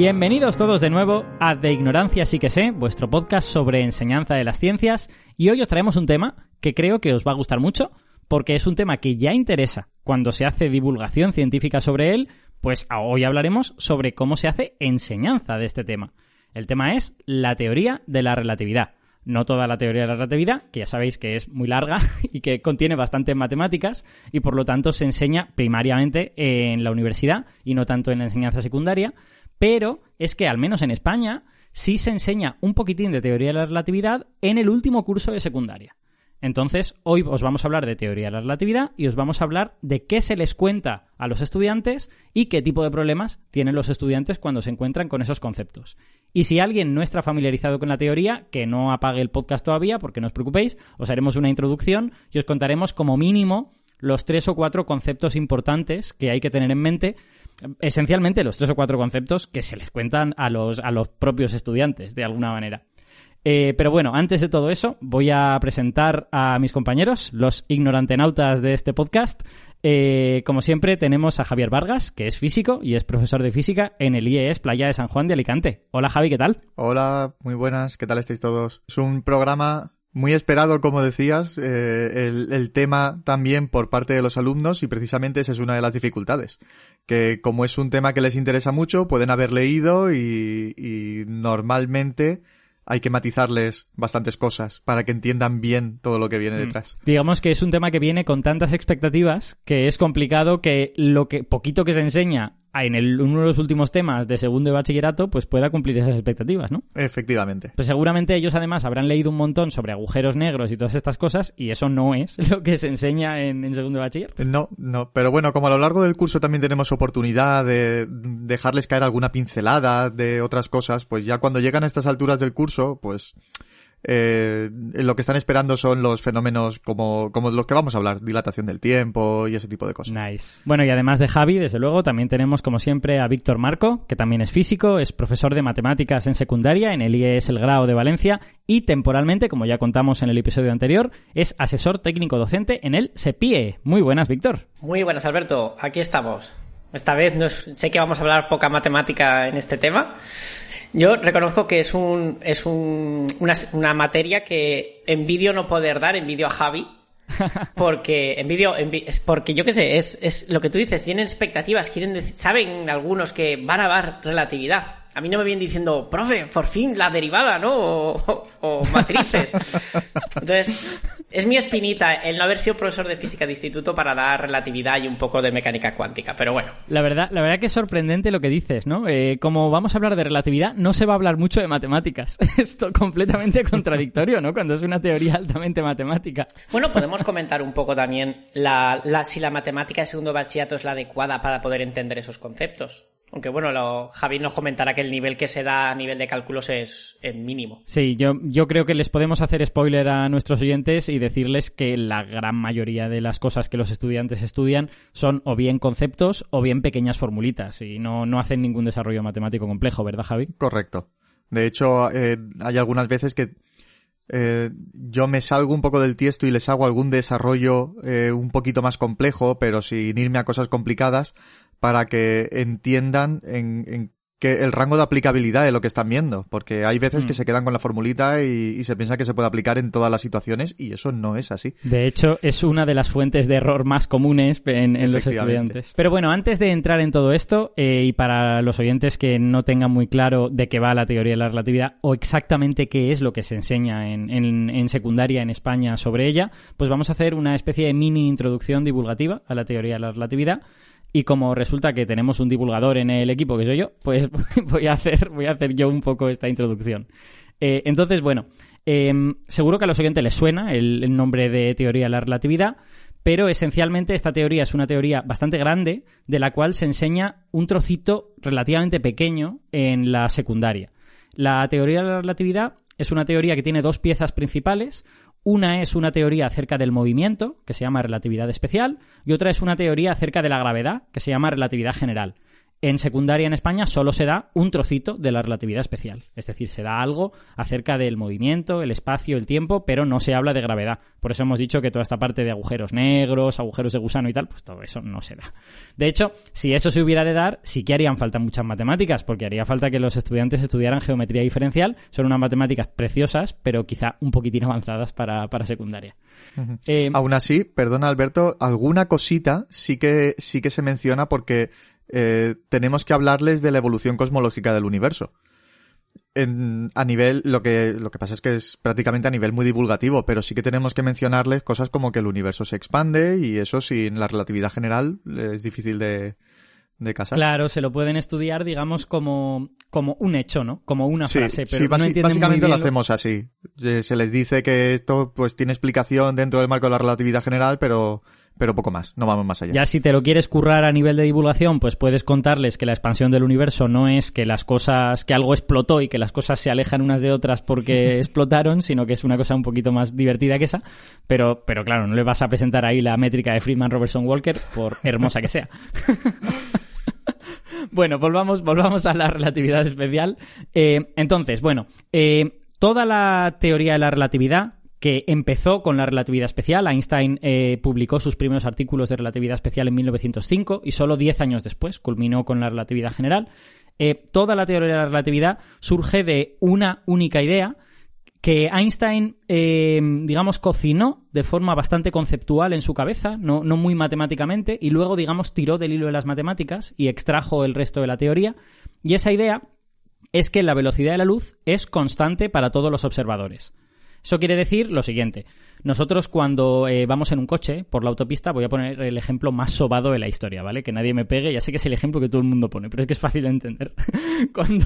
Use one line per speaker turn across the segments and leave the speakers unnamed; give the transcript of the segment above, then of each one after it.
Bienvenidos todos de nuevo a De Ignorancia sí que sé, vuestro podcast sobre enseñanza de las ciencias, y hoy os traemos un tema que creo que os va a gustar mucho, porque es un tema que ya interesa cuando se hace divulgación científica sobre él, pues hoy hablaremos sobre cómo se hace enseñanza de este tema. El tema es la teoría de la relatividad. No toda la teoría de la relatividad, que ya sabéis que es muy larga y que contiene bastantes matemáticas y por lo tanto se enseña primariamente en la universidad y no tanto en la enseñanza secundaria, pero es que al menos en España sí se enseña un poquitín de teoría de la relatividad en el último curso de secundaria. Entonces, hoy os vamos a hablar de teoría de la relatividad y os vamos a hablar de qué se les cuenta a los estudiantes y qué tipo de problemas tienen los estudiantes cuando se encuentran con esos conceptos. Y si alguien no está familiarizado con la teoría, que no apague el podcast todavía, porque no os preocupéis, os haremos una introducción y os contaremos como mínimo los tres o cuatro conceptos importantes que hay que tener en mente esencialmente los tres o cuatro conceptos que se les cuentan a los, a los propios estudiantes, de alguna manera. Eh, pero bueno, antes de todo eso, voy a presentar a mis compañeros, los ignorantenautas de este podcast. Eh, como siempre, tenemos a Javier Vargas, que es físico y es profesor de física en el IES Playa de San Juan de Alicante. Hola Javi, ¿qué tal?
Hola, muy buenas, ¿qué tal estáis todos? Es un programa muy esperado, como decías, eh, el, tema también por parte de los alumnos y precisamente esa es una de las dificultades, que como es un tema que les interesa mucho, pueden haber leído y normalmente hay que matizarles bastantes cosas para que entiendan bien todo lo que viene mm. detrás.
Digamos que es un tema que viene con tantas expectativas que es complicado que lo que poquito que se enseña en el, uno de los últimos temas de segundo de bachillerato, pues pueda cumplir esas expectativas, ¿no?
Efectivamente.
Pues seguramente ellos además habrán leído un montón sobre agujeros negros y todas estas cosas, y eso no es lo que se enseña en, en segundo de bachiller.
No, no, pero bueno, como a lo largo del curso también tenemos oportunidad de dejarles caer alguna pincelada de otras cosas, pues ya cuando llegan a estas alturas del curso, pues eh, lo que están esperando son los fenómenos como, como los que vamos a hablar, dilatación del tiempo y ese tipo de cosas.
Nice. Bueno, y además de Javi, desde luego, también tenemos como siempre a Víctor Marco, que también es físico, es profesor de matemáticas en secundaria en el IES El Grado de Valencia y temporalmente, como ya contamos en el episodio anterior, es asesor técnico docente en el SEPIE. Muy buenas, Víctor.
Muy buenas, Alberto. Aquí estamos. Esta vez no sé que vamos a hablar poca matemática en este tema, yo reconozco que es un, es un, una, una materia que envidio no poder dar, envidio a Javi, porque envidio, es porque yo qué sé, es, es lo que tú dices, tienen expectativas, quieren saben algunos que van a dar relatividad. A mí no me vienen diciendo, profe, por fin la derivada, ¿no? O, matrices. Entonces, es mi espinita el no haber sido profesor de física de instituto para dar relatividad y un poco de mecánica cuántica, pero bueno.
La verdad, la verdad que es sorprendente lo que dices, ¿no? Eh, como vamos a hablar de relatividad, no se va a hablar mucho de matemáticas. Esto completamente contradictorio, ¿no? Cuando es una teoría altamente matemática.
Bueno, podemos comentar un poco también la, la, si la matemática de segundo bachillerato es la adecuada para poder entender esos conceptos. Aunque bueno, lo, Javi nos comentará que el nivel que se da a nivel de cálculos es, mínimo.
Sí, yo, yo creo que les podemos hacer spoiler a nuestros oyentes y decirles que la gran mayoría de las cosas que los estudiantes estudian son o bien conceptos o bien pequeñas formulitas y no, no hacen ningún desarrollo matemático complejo, ¿verdad, Javi?
Correcto. De hecho, eh, hay algunas veces que eh, yo me salgo un poco del tiesto y les hago algún desarrollo eh, un poquito más complejo, pero sin irme a cosas complicadas, para que entiendan en, en que el rango de aplicabilidad de lo que están viendo, porque hay veces que mm. se quedan con la formulita y, se piensa que se puede aplicar en todas las situaciones y eso no es así.
De hecho, es una de las fuentes de error más comunes en, los estudiantes. Pero bueno, antes de entrar en todo esto, eh, y para los oyentes que no tengan muy claro de qué va la teoría de la relatividad o exactamente qué es lo que se enseña en, en secundaria en España sobre ella, pues vamos a hacer una especie de mini introducción divulgativa a la teoría de la relatividad y como resulta que tenemos un divulgador en el equipo, que soy yo, pues voy a hacer, voy a hacer yo un poco esta introducción. Eh, entonces, bueno, em, seguro que a los oyentes les suena el, nombre de teoría de la relatividad, pero esencialmente esta teoría es una teoría bastante grande de la cual se enseña un trocito relativamente pequeño en la secundaria. La teoría de la relatividad es una teoría que tiene dos piezas principales. Una es una teoría acerca del movimiento, que se llama relatividad especial, y otra es una teoría acerca de la gravedad, que se llama relatividad general. En secundaria en España solo se da un trocito de la relatividad especial. Es decir, se da algo acerca del movimiento, el espacio, el tiempo, pero no se habla de gravedad. Por eso hemos dicho que toda esta parte de agujeros negros, agujeros de gusano y tal, pues todo eso no se da. De hecho, si eso se hubiera de dar, sí que harían falta muchas matemáticas, porque haría falta que los estudiantes estudiaran geometría diferencial. Son unas matemáticas preciosas, pero quizá un poquitín avanzadas para, secundaria.
Eh, Aún así, perdona Alberto, alguna cosita sí que, sí que se menciona porque eh, tenemos que hablarles de la evolución cosmológica del universo. a nivel, lo que, lo que pasa es que es prácticamente a nivel muy divulgativo, pero sí que tenemos que mencionarles cosas como que el universo se expande y eso sin la relatividad general es difícil de, de casar.
Claro, se lo pueden estudiar, digamos, como, como un hecho, ¿no? Como una frase. Pero
sí, básicamente lo hacemos así. Se les dice que esto pues tiene explicación dentro del marco de la relatividad general, pero pero poco más, no vamos más allá.
Ya si te lo quieres currar a nivel de divulgación, pues puedes contarles que la expansión del universo no es que las cosas, que algo explotó y que las cosas se alejan unas de otras porque explotaron, sino que es una cosa un poquito más divertida que esa, pero, pero claro, no le vas a presentar ahí la métrica de Friedman Robertson Walker, por hermosa que sea. bueno, volvamos, volvamos a la relatividad especial. Eh, entonces, bueno, eh, toda la teoría de la relatividad que empezó con la relatividad especial. Einstein eh, publicó sus primeros artículos de relatividad especial en 1905 y solo 10 años después culminó con la relatividad general. Eh, toda la teoría de la relatividad surge de una única idea que Einstein, eh, digamos, cocinó de forma bastante conceptual en su cabeza, no, no muy matemáticamente, y luego, digamos, tiró del hilo de las matemáticas y extrajo el resto de la teoría. Y esa idea es que la velocidad de la luz es constante para todos los observadores. Eso quiere decir lo siguiente. Nosotros cuando eh, vamos en un coche por la autopista, voy a poner el ejemplo más sobado de la historia, ¿vale? Que nadie me pegue, ya sé que es el ejemplo que todo el mundo pone, pero es que es fácil de entender. cuando,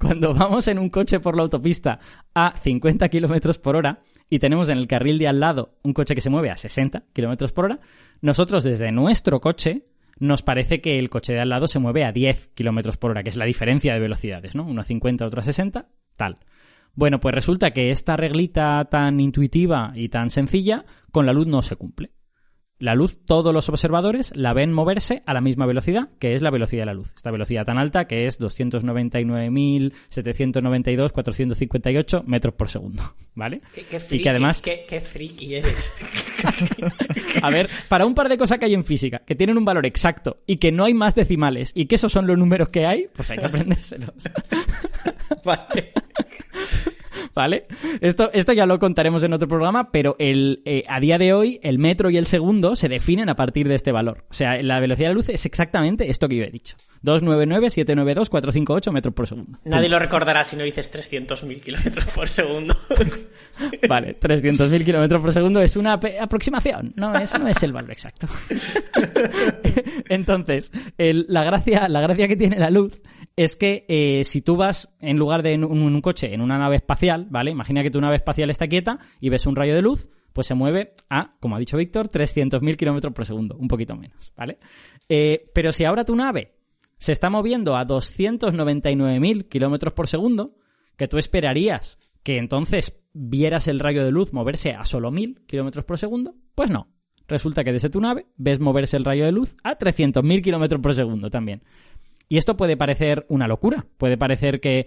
cuando vamos en un coche por la autopista a 50 kilómetros por hora y tenemos en el carril de al lado un coche que se mueve a 60 kilómetros por hora, nosotros desde nuestro coche nos parece que el coche de al lado se mueve a 10 kilómetros por hora, que es la diferencia de velocidades, ¿no? Uno a 50, otro a 60, tal. Bueno, pues resulta que esta reglita tan intuitiva y tan sencilla con la luz no se cumple. La luz, todos los observadores la ven moverse a la misma velocidad, que es la velocidad de la luz. Esta velocidad tan alta que es 299.792.458 metros por segundo, ¿vale?
Qué, friki, y que además... Qué, qué friki eres.
a ver, para un par de cosas que hay en física, que tienen un valor exacto y que no hay más decimales y que esos son los números que hay, pues hay que aprendérselos. vale. ¿Vale? Esto, esto ya lo contaremos en otro programa, pero el, eh, a día de hoy el metro y el segundo se definen a partir de este valor. O sea, la velocidad de la luz es exactamente esto que yo he dicho. 299-792-458 metros por segundo.
Nadie lo recordará si no dices 300.000 kilómetros por segundo.
vale, 300.000 kilómetros por segundo es una aproximación, no, eso no es el valor exacto. Entonces, la, gracia, la gracia que tiene la luz es que eh, si tú vas, en lugar de en un, coche, en una nave espacial, ¿vale? Imagina que tu nave espacial está quieta y ves un rayo de luz, pues se mueve a, como ha dicho Víctor, 300.000 kilómetros por segundo, un poquito menos, ¿vale? Eh, pero si ahora tu nave se está moviendo a 299.000 kilómetros por segundo, que tú esperarías que entonces vieras el rayo de luz moverse a solo 1.000 kilómetros por segundo, pues no. Resulta que desde tu nave ves moverse el rayo de luz a 300.000 kilómetros por segundo también. Y esto puede parecer una locura, puede parecer que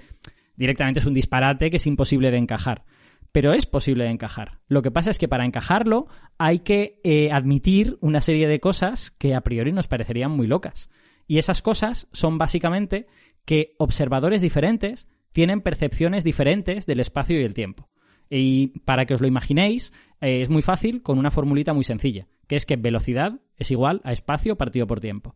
directamente es un disparate que es imposible de encajar. Pero es posible de encajar. Lo que pasa es que para encajarlo hay que eh, admitir una serie de cosas que a priori nos parecerían muy locas. Y esas cosas son básicamente que observadores diferentes tienen percepciones diferentes del espacio y el tiempo. Y para que os lo imaginéis, eh, es muy fácil con una formulita muy sencilla, que es que velocidad es igual a espacio partido por tiempo.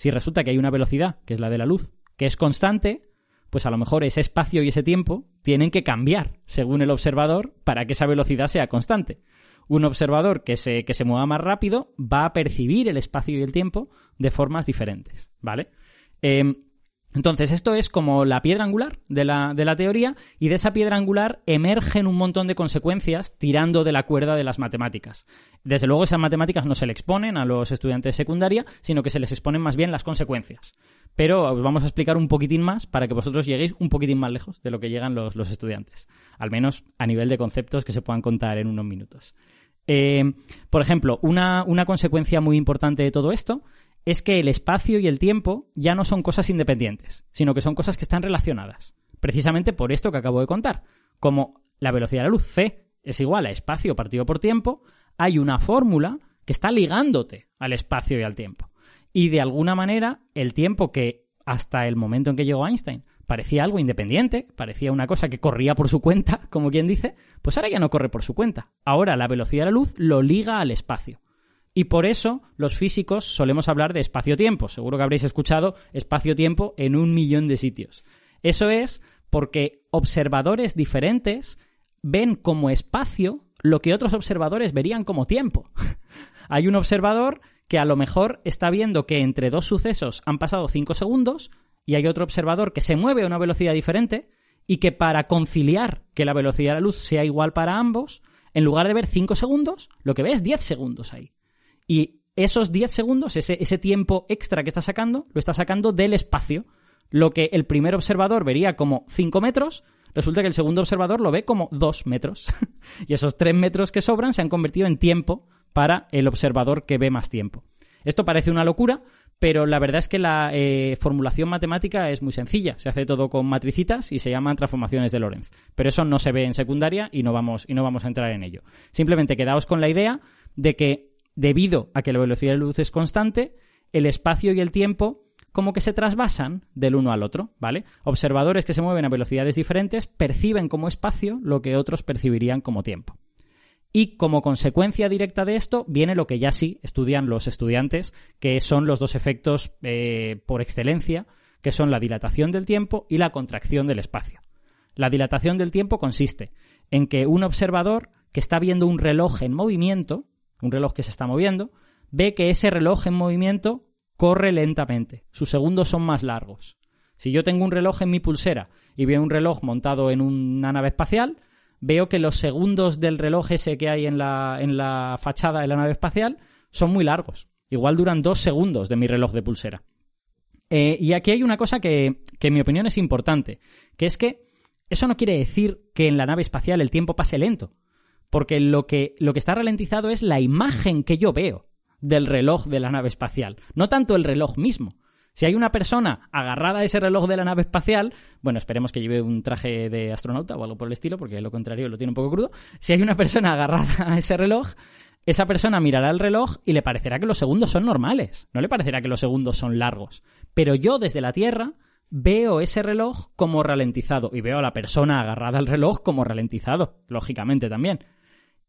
Si resulta que hay una velocidad, que es la de la luz, que es constante, pues a lo mejor ese espacio y ese tiempo tienen que cambiar según el observador para que esa velocidad sea constante. Un observador que se, que se mueva más rápido va a percibir el espacio y el tiempo de formas diferentes, ¿vale? Em, entonces, esto es como la piedra angular de la, de la, teoría y de esa piedra angular emergen un montón de consecuencias tirando de la cuerda de las matemáticas. Desde luego, esas matemáticas no se le exponen a los estudiantes de secundaria, sino que se les exponen más bien las consecuencias. Pero os vamos a explicar un poquitín más para que vosotros lleguéis un poquitín más lejos de lo que llegan los, los estudiantes. Al menos a nivel de conceptos que se puedan contar en unos minutos. Eh, por ejemplo, una, una consecuencia muy importante de todo esto es que el espacio y el tiempo ya no son cosas independientes, sino que son cosas que están relacionadas. Precisamente por esto que acabo de contar. Como la velocidad de la luz c es igual a espacio partido por tiempo, hay una fórmula que está ligándote al espacio y al tiempo. Y de alguna manera, el tiempo que hasta el momento en que llegó Einstein parecía algo independiente, parecía una cosa que corría por su cuenta, como quien dice, pues ahora ya no corre por su cuenta. Ahora la velocidad de la luz lo liga al espacio. Y por eso los físicos solemos hablar de espacio-tiempo. Seguro que habréis escuchado espacio-tiempo en un millón de sitios. Eso es porque observadores diferentes ven como espacio lo que otros observadores verían como tiempo. Hay un observador que a lo mejor está viendo que entre dos sucesos han pasado 5 segundos y hay otro observador que se mueve a una velocidad diferente y que para conciliar que la velocidad de la luz sea igual para ambos, en lugar de ver 5 segundos, lo que ve es 10 segundos ahí. Y esos 10 segundos, ese, ese tiempo extra que está sacando, lo está sacando del espacio. Lo que el primer observador vería como 5 metros, resulta que el segundo observador lo ve como 2 metros. y esos 3 metros que sobran se han convertido en tiempo para el observador que ve más tiempo. Esto parece una locura, pero la verdad es que la eh, formulación matemática es muy sencilla. Se hace todo con matricitas y se llaman transformaciones de Lorentz. Pero eso no se ve en secundaria y no vamos, y no vamos a entrar en ello. Simplemente quedaos con la idea de que debido a que la velocidad de luz es constante, el espacio y el tiempo como que se trasvasan del uno al otro, ¿vale? Observadores que se mueven a velocidades diferentes perciben como espacio lo que otros percibirían como tiempo. Y como consecuencia directa de esto viene lo que ya sí estudian los estudiantes, que son los dos efectos eh, por excelencia, que son la dilatación del tiempo y la contracción del espacio. La dilatación del tiempo consiste en que un observador que está viendo un reloj en movimiento un reloj que se está moviendo, ve que ese reloj en movimiento corre lentamente. Sus segundos son más largos. Si yo tengo un reloj en mi pulsera y veo un reloj montado en una nave espacial, veo que los segundos del reloj ese que hay en la, en la fachada de la nave espacial son muy largos. Igual duran dos segundos de mi reloj de pulsera. Eh, y aquí hay una cosa que, que en mi opinión es importante, que es que eso no quiere decir que en la nave espacial el tiempo pase lento porque lo que, lo que está ralentizado es la imagen que yo veo del reloj de la nave espacial, no tanto el reloj mismo. Si hay una persona agarrada a ese reloj de la nave espacial, bueno, esperemos que lleve un traje de astronauta o algo por el estilo, porque lo contrario lo tiene un poco crudo. Si hay una persona agarrada a ese reloj, esa persona mirará el reloj y le parecerá que los segundos son normales, no le parecerá que los segundos son largos. Pero yo desde la Tierra veo ese reloj como ralentizado y veo a la persona agarrada al reloj como ralentizado, lógicamente también.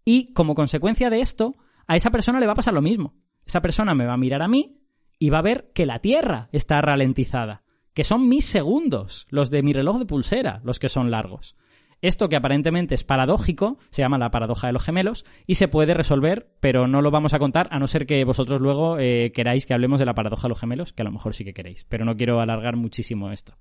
Y como consecuencia de esto, a esa persona le va a pasar lo mismo. Esa persona me va a mirar a mí y va a ver que la Tierra está ralentizada, que son mis segundos, los de mi reloj de pulsera, los que son largos. Esto que aparentemente es paradójico, se llama la paradoja de los gemelos, y se puede resolver, pero no lo vamos a contar, a no ser que vosotros luego eh, queráis que hablemos de la paradoja de los gemelos, que a lo mejor sí que queréis, pero no quiero alargar muchísimo esto.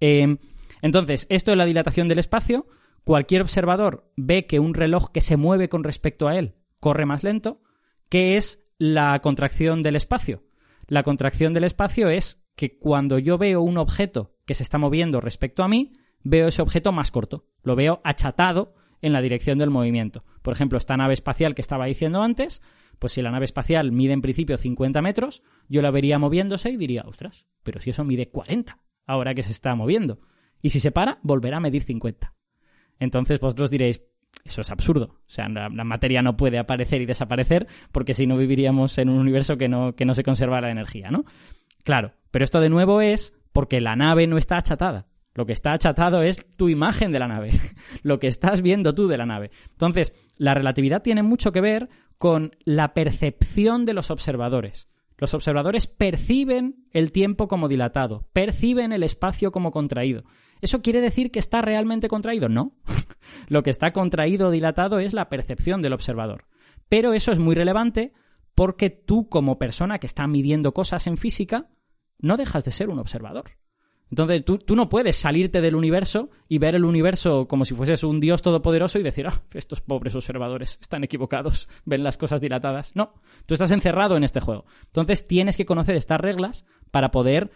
Eh, entonces, esto es la dilatación del espacio, cualquier observador ve que un reloj que se mueve con respecto a él corre más lento, ¿qué es la contracción del espacio? La contracción del espacio es que cuando yo veo un objeto que se está moviendo respecto a mí, veo ese objeto más corto, lo veo achatado en la dirección del movimiento. Por ejemplo, esta nave espacial que estaba diciendo antes, pues si la nave espacial mide en principio 50 metros, yo la vería moviéndose y diría, ostras, pero si eso mide 40 ahora que se está moviendo. Y si se para, volverá a medir 50. Entonces vosotros diréis, eso es absurdo. O sea, la, materia no puede aparecer y desaparecer porque si no viviríamos en un universo que no, que no se conserva la energía, ¿no? Claro, pero esto de nuevo es porque la nave no está achatada. Lo que está achatado es tu imagen de la nave, lo que estás viendo tú de la nave. Entonces, la relatividad tiene mucho que ver con la percepción de los observadores. Los observadores perciben el tiempo como dilatado, perciben el espacio como contraído. ¿Eso quiere decir que está realmente contraído? No. Lo que está contraído o dilatado es la percepción del observador. Pero eso es muy relevante porque tú, como persona que está midiendo cosas en física, no dejas de ser un observador. Entonces tú, no puedes salirte del universo y ver el universo como si fueses un dios todopoderoso y decir, ah, estos pobres observadores están equivocados, ven las cosas dilatadas. No, tú estás encerrado en este juego. Entonces tienes que conocer estas reglas para poder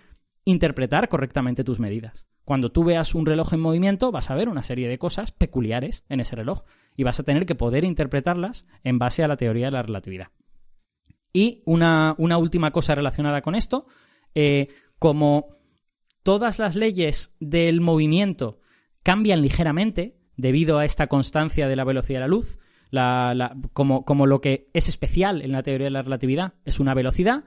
interpretar correctamente tus medidas. Cuando tú veas un reloj en movimiento, vas a ver una serie de cosas peculiares en ese reloj y vas a tener que poder interpretarlas en base a la teoría de la relatividad. Y una, una última cosa relacionada con esto, eh, como todas las leyes del movimiento cambian ligeramente debido a esta constancia de la velocidad de la luz, como, como lo que es especial en la teoría de la relatividad es una velocidad,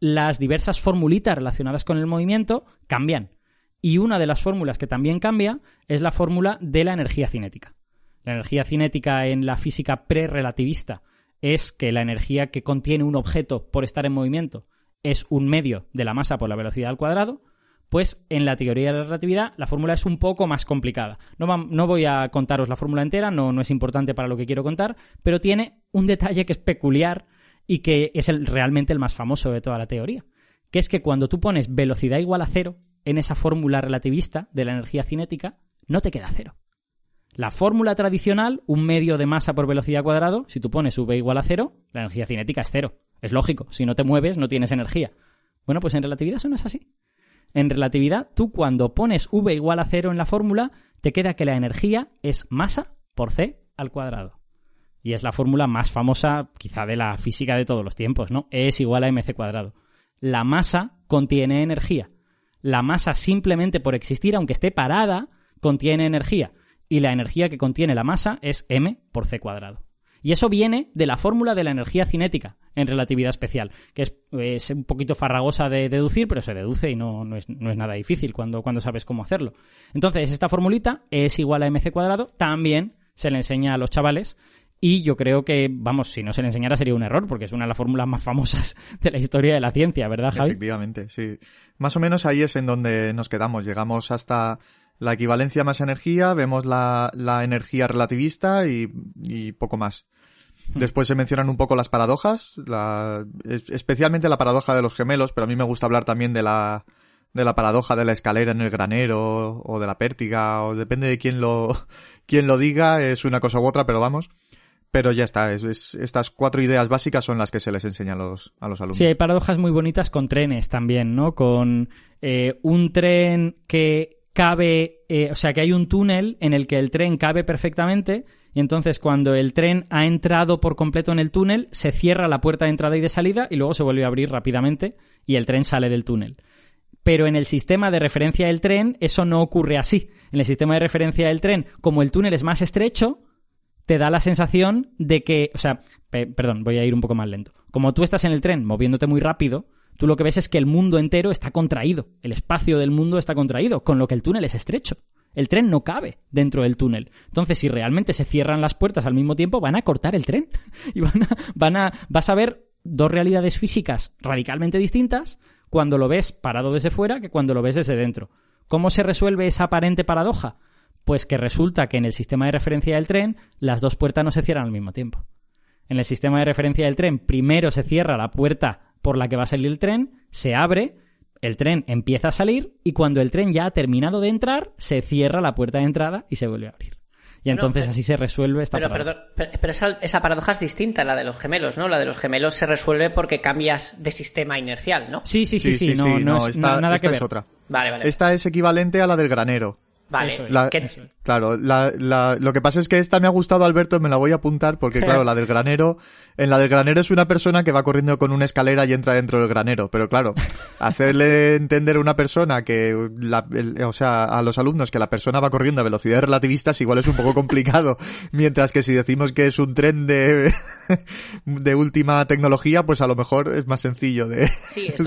las diversas formulitas relacionadas con el movimiento cambian. Y una de las fórmulas que también cambia es la fórmula de la energía cinética. La energía cinética en la física prerelativista es que la energía que contiene un objeto por estar en movimiento es un medio de la masa por la velocidad al cuadrado, pues en la teoría de la relatividad la fórmula es un poco más complicada. No, voy a contaros la fórmula entera, no, es importante para lo que quiero contar, pero tiene un detalle que es peculiar y que es realmente el más famoso de toda la teoría, que es que cuando tú pones velocidad igual a cero en esa fórmula relativista de la energía cinética, no te queda cero. La fórmula tradicional, un medio de masa por velocidad cuadrado, si tú pones v igual a cero, la energía cinética es cero. Es lógico, si no te mueves no tienes energía. Bueno, pues en relatividad eso no es así. En relatividad, tú cuando pones v igual a cero en la fórmula, te queda que la energía es masa por c al cuadrado. Y es la fórmula más famosa, quizá, de la física de todos los tiempos, ¿no? E es igual a mc cuadrado. La masa contiene energía. La masa simplemente por existir, aunque esté parada, contiene energía. Y la energía que contiene la masa es m por c cuadrado. Y eso viene de la fórmula de la energía cinética en relatividad especial, que es, un poquito farragosa de deducir, pero se deduce y no, no, es, nada difícil cuando, cuando sabes cómo hacerlo. Entonces, esta formulita es igual a mc cuadrado, también se le enseña a los chavales y yo creo que, vamos, si no se le enseñara sería un error, porque es una de las fórmulas más famosas de la historia de la ciencia, ¿verdad, Javi?
Efectivamente, sí. Más o menos ahí es en donde nos quedamos. Llegamos hasta la equivalencia más energía, vemos la, la energía relativista y, y, poco más. Hmm. Después se mencionan un poco las paradojas, la, especialmente la paradoja de los gemelos, pero a mí me gusta hablar también de la, de la paradoja de la escalera en el granero, o de la pértiga, o depende de quién lo, quién lo diga, es una cosa u otra, pero vamos. Pero ya está, estas cuatro ideas básicas son las que se les enseña a los, alumnos.
Sí, hay paradojas muy bonitas con trenes también, ¿no? Con eh, un tren que cabe, eh, o sea, que hay un túnel en el que el tren cabe perfectamente y entonces cuando el tren ha entrado por completo en el túnel, se cierra la puerta de entrada y de salida y luego se vuelve a abrir rápidamente y el tren sale del túnel. Pero en el sistema de referencia del tren eso no ocurre así. En el sistema de referencia del tren, como el túnel es más estrecho, te da la sensación de que, o sea, perdón, voy a ir un poco más lento. Como tú estás en el tren moviéndote muy rápido, tú lo que ves es que el mundo entero está contraído, el espacio del mundo está contraído, con lo que el túnel es estrecho. El tren no cabe dentro del túnel. Entonces, si realmente se cierran las puertas al mismo tiempo, van a cortar el tren. Y van a, van a, vas a ver dos realidades físicas radicalmente distintas cuando lo ves parado desde fuera que cuando lo ves desde dentro. ¿Cómo se resuelve esa aparente paradoja? Pues que resulta que en el sistema de referencia del tren las dos puertas no se cierran al mismo tiempo. En el sistema de referencia del tren primero se cierra la puerta por la que va a salir el tren, se abre, el tren empieza a salir y cuando el tren ya ha terminado de entrar, se cierra la puerta de entrada y se vuelve a abrir. Y entonces así se resuelve esta
pero,
paradoja.
pero, esa, paradoja es distinta a la de los gemelos, ¿no? La de los gemelos se resuelve porque cambias de sistema inercial, ¿no?
Sí, sí, sí, sí, no, no, es, nada que ver.
Es otra.
Vale, vale.
Esta es equivalente a la del granero.
Vale,
claro, lo que pasa es que esta me ha gustado, Alberto, me la voy a apuntar porque, claro, la del granero, en la del granero es una persona que va corriendo con una escalera y entra dentro del granero, pero claro, hacerle entender a una persona que, o sea, a los alumnos que la persona va corriendo a velocidades relativistas igual es un poco complicado, mientras que si decimos que es un tren de, de última tecnología, pues a lo mejor es más sencillo de,
sí,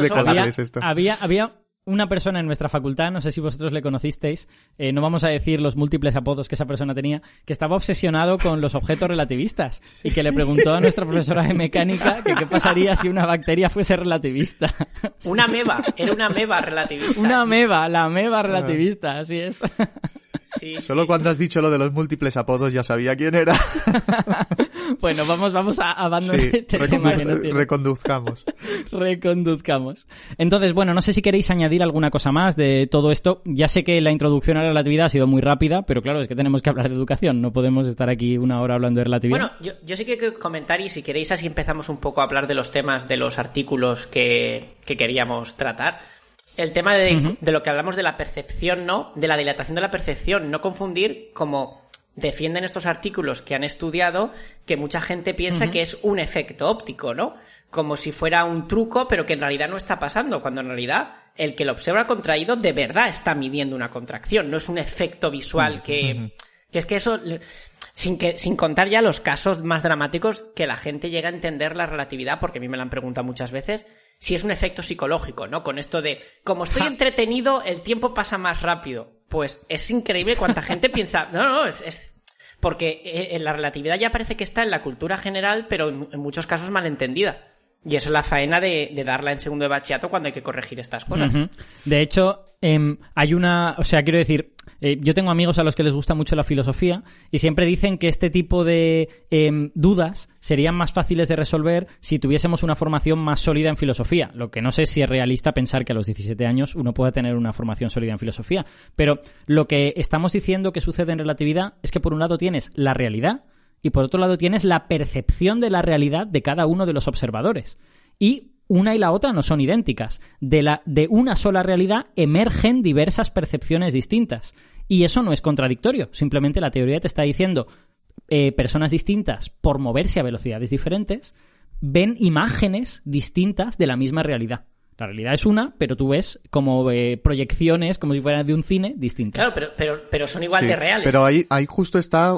esto.
Había, había una persona en nuestra facultad, no sé si vosotros le conocisteis, eh, no vamos a decir los múltiples apodos que esa persona tenía, que estaba obsesionado con los objetos relativistas y que le preguntó a nuestra profesora de mecánica que qué pasaría si una bacteria fuese relativista.
Una meba, era una meba relativista.
Una meba, la meba relativista, así es.
Solo cuando has dicho lo de los múltiples apodos ya sabía quién era.
bueno, vamos, vamos a abandonar este tema.
reconduzcamos.
reconduzcamos. Entonces, bueno, no sé si queréis añadir alguna cosa más de todo esto. Ya sé que la introducción a la relatividad ha sido muy rápida, pero claro, es que tenemos que hablar de educación. No podemos estar aquí una hora hablando de relatividad.
Bueno, yo, yo sí que quiero comentar y si queréis así empezamos un poco a hablar de los temas de los artículos que, que queríamos tratar el tema de, lo que hablamos de la percepción, ¿no? De la dilatación de la percepción. No confundir como defienden estos artículos que han estudiado que mucha gente piensa que es un efecto óptico, ¿no? como si fuera un truco, pero que en realidad no está pasando, cuando en realidad el que lo observa contraído de verdad está midiendo una contracción, no es un efecto visual que, que es que eso, sin, que, sin contar ya los casos más dramáticos que la gente llega a entender la relatividad, porque a mí me la han preguntado muchas veces, si es un efecto psicológico, ¿no? Con esto de, como estoy entretenido, el tiempo pasa más rápido. Pues es increíble cuánta gente piensa, no, no, es, es porque eh, en la relatividad ya parece que está en la cultura general, pero en, muchos casos malentendida. Y es la faena de, darla en segundo de bachiato cuando hay que corregir estas cosas.
De hecho, em, hay una. O sea, quiero decir, eh, yo tengo amigos a los que les gusta mucho la filosofía y siempre dicen que este tipo de em, dudas serían más fáciles de resolver si tuviésemos una formación más sólida en filosofía. Lo que no sé si es realista pensar que a los 17 años uno pueda tener una formación sólida en filosofía. Pero lo que estamos diciendo que sucede en relatividad es que por un lado tienes la realidad y por otro lado tienes la percepción de la realidad de cada uno de los observadores. Y una y la otra no son idénticas. De, la, de una sola realidad emergen diversas percepciones distintas. Y eso no es contradictorio. Simplemente la teoría te está diciendo eh, personas distintas por moverse a velocidades diferentes ven imágenes distintas de la misma realidad. La realidad es una, pero tú ves como eh, proyecciones, como si fueran de un cine, distintas.
Claro, pero, pero, pero son igual de reales.
Pero ahí, ahí justo está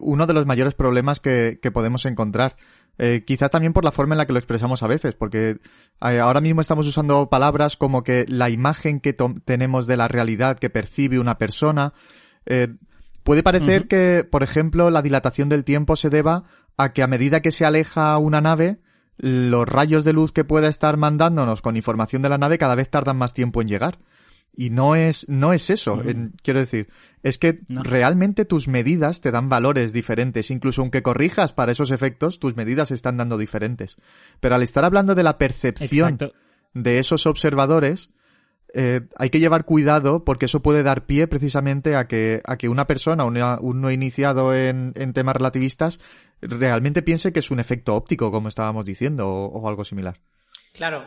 uno de los mayores problemas que, que podemos encontrar. Eh, quizás también por la forma en la que lo expresamos a veces, porque eh, ahora mismo estamos usando palabras como que la imagen que tenemos de la realidad que percibe una persona. Eh, puede parecer que, por ejemplo, la dilatación del tiempo se deba a que a medida que se aleja una nave, los rayos de luz que pueda estar mandándonos con información de la nave cada vez tardan más tiempo en llegar. Y no es, no es eso. quiero decir, es que realmente tus medidas te dan valores diferentes. Incluso aunque corrijas para esos efectos, tus medidas están dando diferentes. Pero al estar hablando de la percepción de esos observadores, eh, hay que llevar cuidado porque eso puede dar pie precisamente a que, a que una persona, un no iniciado en, temas relativistas, realmente piense que es un efecto óptico, como estábamos diciendo, o algo similar.
Claro,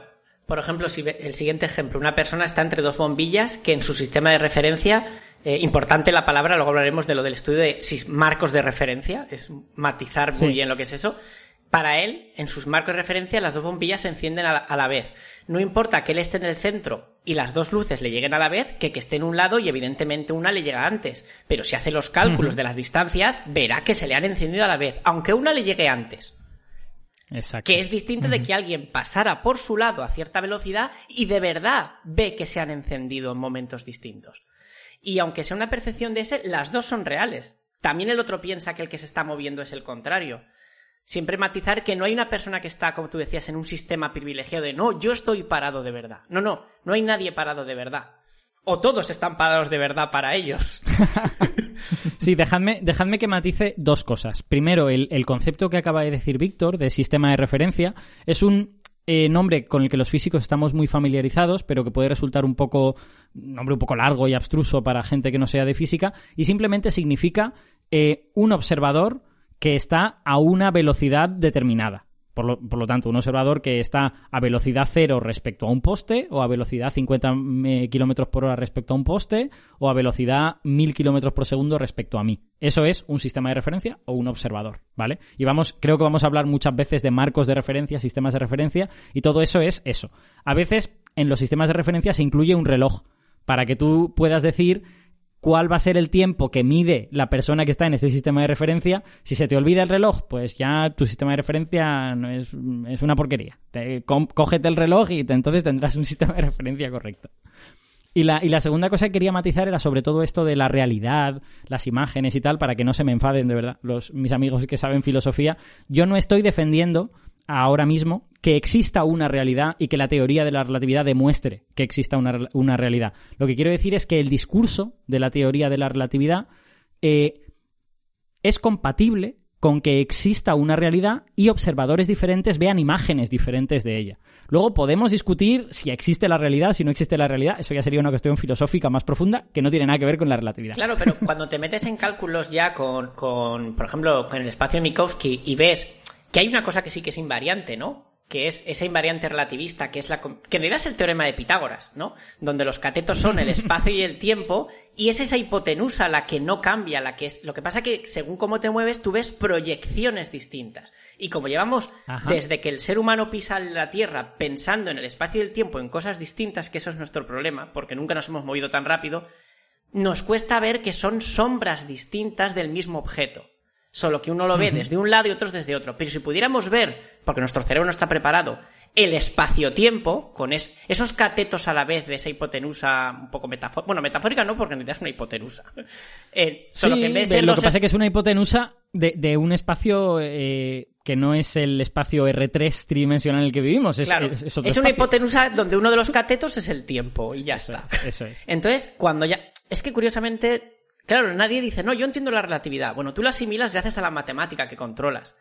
por ejemplo, si el siguiente ejemplo, una persona está entre dos bombillas que en su sistema de referencia, eh, importante la palabra, luego hablaremos de lo del estudio de marcos de referencia, es matizar muy bien lo que es eso. Para él, en sus marcos de referencia, las dos bombillas se encienden a la, vez. No importa que él esté en el centro y las dos luces le lleguen a la vez, que que esté en un lado y evidentemente una le llega antes. Pero si hace los cálculos de las distancias, verá que se le han encendido a la vez, aunque una le llegue antes. Que es distinto de que alguien pasara por su lado a cierta velocidad y de verdad ve que se han encendido en momentos distintos. Y aunque sea una percepción de ese, las dos son reales. También el otro piensa que el que se está moviendo es el contrario. Siempre matizar que no hay una persona que está, como tú decías, en un sistema privilegiado de no, yo estoy parado de verdad. No, no, no hay nadie parado de verdad. O todos están parados de verdad para ellos.
sí, dejadme, dejadme que matice dos cosas. Primero, el, concepto que acaba de decir Víctor de sistema de referencia es un eh, nombre con el que los físicos estamos muy familiarizados, pero que puede resultar un poco nombre un poco largo y abstruso para gente que no sea de física, y simplemente significa eh, un observador que está a una velocidad determinada. Por lo, por lo, tanto, un observador que está a velocidad cero respecto a un poste, o a velocidad 50 eh, kilómetros por hora respecto a un poste, o a velocidad 1000 kilómetros por segundo respecto a mí. Eso es un sistema de referencia o un observador, ¿vale? Y vamos, creo que vamos a hablar muchas veces de marcos de referencia, sistemas de referencia, y todo eso es eso. A veces en los sistemas de referencia se incluye un reloj para que tú puedas decir cuál va a ser el tiempo que mide la persona que está en este sistema de referencia. Si se te olvida el reloj, pues ya tu sistema de referencia es, una porquería. cógete el reloj y entonces tendrás un sistema de referencia correcto. Y la, y la segunda cosa que quería matizar era sobre todo esto de la realidad, las imágenes y tal, para que no se me enfaden de verdad los, mis amigos que saben filosofía. Yo no estoy defendiendo ahora mismo que exista una realidad y que la teoría de la relatividad demuestre que exista una, realidad. Lo que quiero decir es que el discurso de la teoría de la relatividad eh, es compatible con que exista una realidad y observadores diferentes vean imágenes diferentes de ella. Luego podemos discutir si existe la realidad, si no existe la realidad. Eso ya sería una cuestión filosófica más profunda que no tiene nada que ver con la relatividad.
Claro, pero cuando te metes en cálculos ya con, con por ejemplo, con el espacio Minkowski y ves que hay una cosa que sí que es invariante, ¿no? que es esa invariante relativista, que es la que en realidad es el teorema de Pitágoras, ¿no? Donde los catetos son el espacio y el tiempo, y es esa hipotenusa la que no cambia, la que es. Lo que pasa que según cómo te mueves, tú ves proyecciones distintas. Y como llevamos desde que el ser humano pisa la Tierra pensando en el espacio y el tiempo en cosas distintas, que eso es nuestro problema, porque nunca nos hemos movido tan rápido, nos cuesta ver que son sombras distintas del mismo objeto. Solo que uno lo ve desde un lado y otros desde otro. Pero si pudiéramos ver, porque nuestro cerebro no está preparado, el espacio-tiempo, con esos catetos a la vez de esa hipotenusa un poco metafórica. Bueno, metafórica no, porque en realidad es una hipotenusa.
Eh, solo que en vez de lo que pasa es que es una hipotenusa de, un espacio eh, que no es el espacio R3 tridimensional en el que vivimos. Es,
claro, es, una hipotenusa donde uno de los catetos es el tiempo y ya está.
Eso es.
Entonces, cuando ya. Es que curiosamente Claro, nadie dice, no, yo entiendo la relatividad. Bueno, tú la asimilas gracias a la matemática que controlas.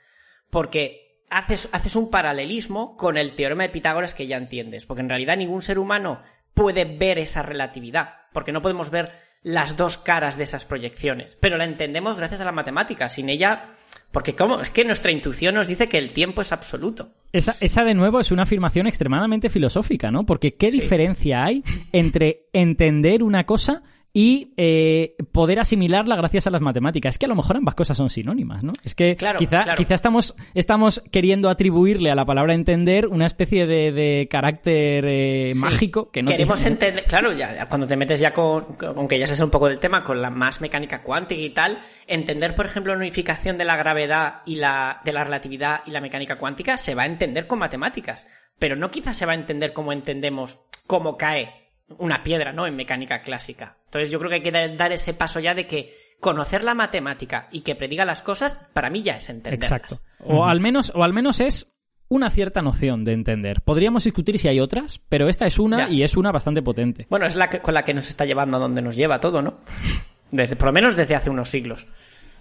Porque haces, haces un paralelismo con el teorema de Pitágoras que ya entiendes. Porque en realidad ningún ser humano puede ver esa relatividad. Porque no podemos ver las dos caras de esas proyecciones. Pero la entendemos gracias a la matemática. Sin ella, porque cómo, es que nuestra intuición nos dice que el tiempo es absoluto.
Esa, esa de nuevo es una afirmación extremadamente filosófica, ¿no? Porque ¿qué diferencia hay entre entender una cosa y eh, poder asimilarla gracias a las matemáticas. Es que a lo mejor ambas cosas son sinónimas, ¿no? Es que quizá, quizá estamos, estamos queriendo atribuirle a la palabra entender una especie de, carácter eh, mágico que no
Queremos entender, claro, ya cuando te metes ya con, aunque ya se sabe un poco del tema, con la más mecánica cuántica y tal, entender, por ejemplo, la unificación de la gravedad y la, de la relatividad y la mecánica cuántica se va a entender con matemáticas. Pero no quizás se va a entender como entendemos cómo cae una piedra, ¿no? En mecánica clásica. Entonces yo creo que hay que dar ese paso ya de que conocer la matemática y que prediga las cosas, para mí ya es entenderlas.
Exacto. O al menos, o al menos es una cierta noción de entender. Podríamos discutir si hay otras, pero esta es una y es una bastante potente.
Bueno, es la que, con la que nos está llevando a donde nos lleva todo, ¿no? Desde, por lo menos desde hace unos siglos.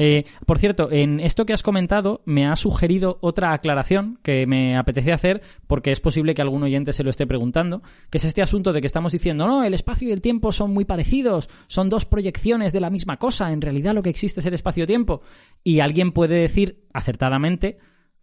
Eh, por cierto, en esto que has comentado me ha sugerido otra aclaración que me apetece hacer porque es posible que algún oyente se lo esté preguntando, que es este asunto de que estamos diciendo, no, el espacio y el tiempo son muy parecidos, son dos proyecciones de la misma cosa, en realidad lo que existe es el espacio-tiempo. Y alguien puede decir acertadamente,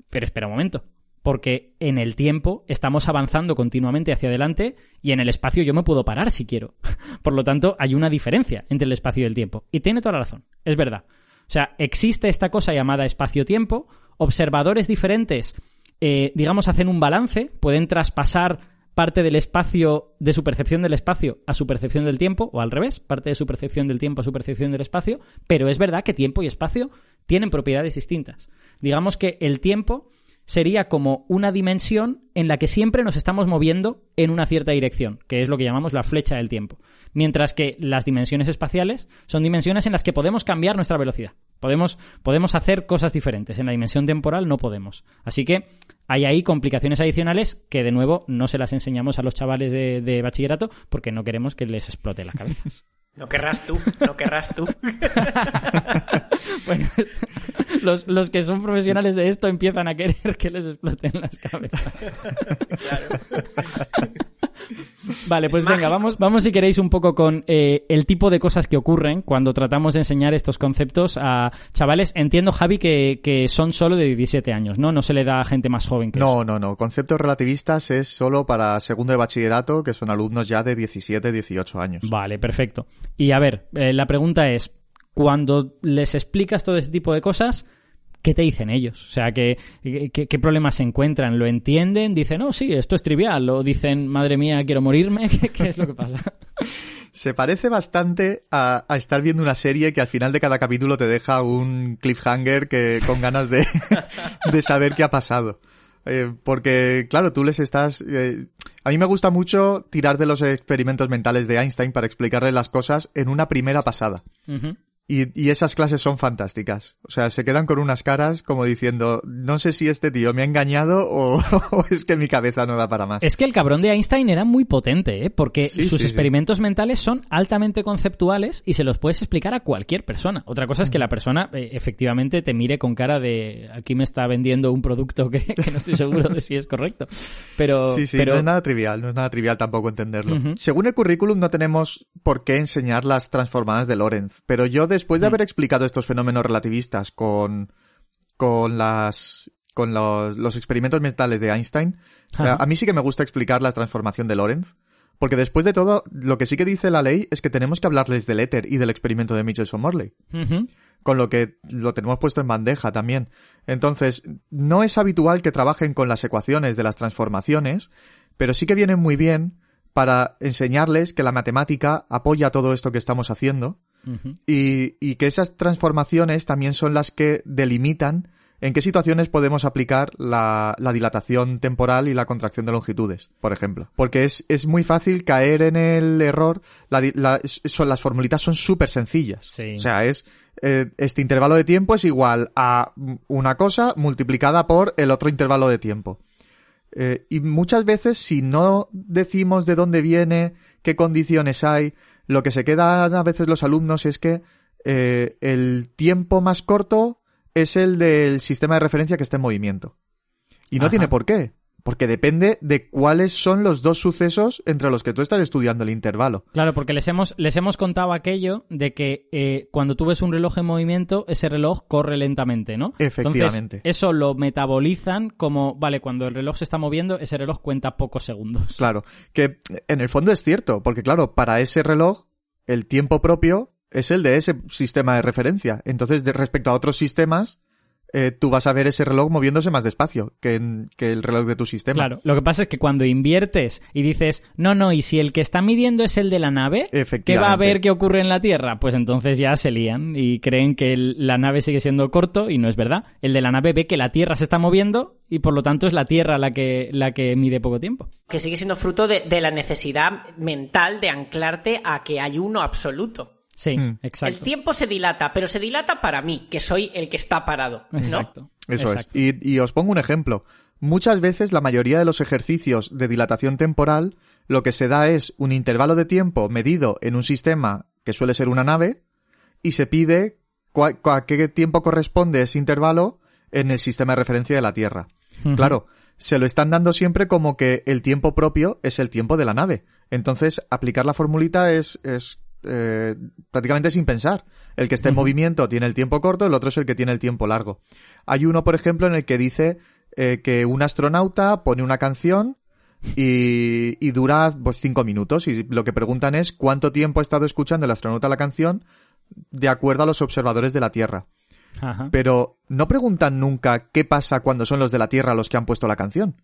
pero espera un momento, porque en el tiempo estamos avanzando continuamente hacia adelante y en el espacio yo me puedo parar si quiero. Por lo tanto, hay una diferencia entre el espacio y el tiempo. Y tiene toda la razón, es verdad. O sea, existe esta cosa llamada espacio-tiempo, observadores diferentes, eh, digamos, hacen un balance, pueden traspasar parte del espacio, de su percepción del espacio a su percepción del tiempo, o al revés, parte de su percepción del tiempo a su percepción del espacio, pero es verdad que tiempo y espacio tienen propiedades distintas. Digamos que el tiempo sería como una dimensión en la que siempre nos estamos moviendo en una cierta dirección, que es lo que llamamos la flecha del tiempo. Mientras que las dimensiones espaciales son dimensiones en las que podemos cambiar nuestra velocidad. Podemos, podemos hacer cosas diferentes. En la dimensión temporal no podemos. Así que hay ahí complicaciones adicionales que, de nuevo, no se las enseñamos a los chavales de, de bachillerato porque no queremos que les explote la cabeza.
No querrás tú, no querrás tú.
bueno, los, los, que son profesionales de esto empiezan a querer que les exploten las cabezas. claro. Vale, pues venga, vamos, vamos si queréis un poco con eh, el tipo de cosas que ocurren cuando tratamos de enseñar estos conceptos a chavales. Entiendo, Javi, que, que son solo de 17 años, ¿no? No se le da a gente más joven que
No, no, no. Conceptos relativistas es solo para segundo de bachillerato, que son alumnos ya de 17, 18 años.
Vale, perfecto. Y a ver, eh, la pregunta es, cuando les explicas todo ese tipo de cosas, ¿qué te dicen ellos? O sea, ¿qué, qué, problemas se encuentran? ¿Lo entienden? ¿Dicen, oh, sí, esto es trivial? ¿O dicen, madre mía, quiero morirme? ¿Qué, es lo que pasa?
Se parece bastante a, estar viendo una serie que al final de cada capítulo te deja un cliffhanger que con ganas de, de saber qué ha pasado. Eh, porque, claro, tú les estás... Eh, a mí me gusta mucho tirar de los experimentos mentales de Einstein para explicarle las cosas en una primera pasada. Y, y, esas clases son fantásticas. O sea, se quedan con unas caras como diciendo, no sé si este tío me ha engañado o, es que mi cabeza no da para más.
Es que el cabrón de Einstein era muy potente, ¿eh? porque sus experimentos mentales son altamente conceptuales y se los puedes explicar a cualquier persona. Otra cosa es que la persona eh, efectivamente te mire con cara de, aquí me está vendiendo un producto que, no estoy seguro de si es correcto. Pero,
sí, sí, no es nada trivial, no es nada trivial tampoco entenderlo. Según el currículum no tenemos por qué enseñar las transformadas de Lorentz, pero yo de después de haber explicado estos fenómenos relativistas con, con las con los, los experimentos mentales de Einstein,
Ajá.
a mí sí que me gusta explicar la transformación de Lorentz, porque después de todo, lo que sí que dice la ley es que tenemos que hablarles del éter y del experimento de Michelson-Morley
Ujú.
con lo que lo tenemos puesto en bandeja también. Entonces, no es habitual que trabajen con las ecuaciones de las transformaciones, pero sí que vienen muy bien para enseñarles que la matemática apoya todo esto que estamos haciendo Y, y que esas transformaciones también son las que delimitan en qué situaciones podemos aplicar la, la dilatación temporal y la contracción de longitudes, por ejemplo. Porque es, es muy fácil caer en el error. La la- son, las formulitas son súper sencillas.
Sí.
O sea, es eh, este intervalo de tiempo es igual a una cosa multiplicada por el otro intervalo de tiempo. Eh, y muchas veces, si no decimos de dónde viene, qué condiciones hay, lo que se quedan a veces los alumnos es que eh, el tiempo más corto es el del sistema de referencia que está en movimiento. Y no
Ajá.
tiene por qué. Porque depende de cuáles son los dos sucesos entre los que tú estás estudiando el intervalo.
Claro, porque les hemos, les hemos contado aquello de que eh, cuando tú ves un reloj en movimiento, ese reloj corre lentamente, ¿no?
Efectivamente.
Entonces, eso lo metabolizan como, vale, cuando el reloj se está moviendo, ese reloj cuenta pocos segundos.
Claro, que en el fondo es cierto, porque claro, para ese reloj, el tiempo propio es el de ese sistema de referencia. Entonces, de, respecto a otros sistemas, eh, tú vas a ver ese reloj moviéndose más despacio que, en- que el reloj de tu sistema.
Claro, lo que pasa es que cuando inviertes y dices, no, no, y si el que está midiendo es el de la nave, ¿qué va a ver qué ocurre en la Tierra? Pues entonces ya se lían y creen que el- la nave sigue siendo corto y no es verdad. El de la nave ve que la Tierra se está moviendo y por lo tanto es la Tierra la que, la que mide poco tiempo.
Que sigue siendo fruto de, de la necesidad mental de anclarte a que hay uno absoluto.
Sí,
Mm.
exacto.
El tiempo se dilata, pero se dilata para mí, que soy el que está parado. ¿no?
Exacto.
Eso
exacto.
es. Y, y os pongo un ejemplo. Muchas veces la mayoría de los ejercicios de dilatación temporal lo que se da es un intervalo de tiempo medido en un sistema que suele ser una nave y se pide a qué tiempo corresponde ese intervalo en el sistema de referencia de la Tierra. Claro, se lo están dando siempre como que el tiempo propio es el tiempo de la nave. Entonces, aplicar la formulita es, es eh, prácticamente sin pensar. El que está en movimiento tiene el tiempo corto, el otro es el que tiene el tiempo largo. Hay uno, por ejemplo, en el que dice eh, que un astronauta pone una canción y, y dura pues cinco minutos y lo que preguntan es cuánto tiempo ha estado escuchando el astronauta la canción de acuerdo a los observadores de la Tierra.
Ajá.
Pero no preguntan nunca qué pasa cuando son los de la Tierra los que han puesto la canción.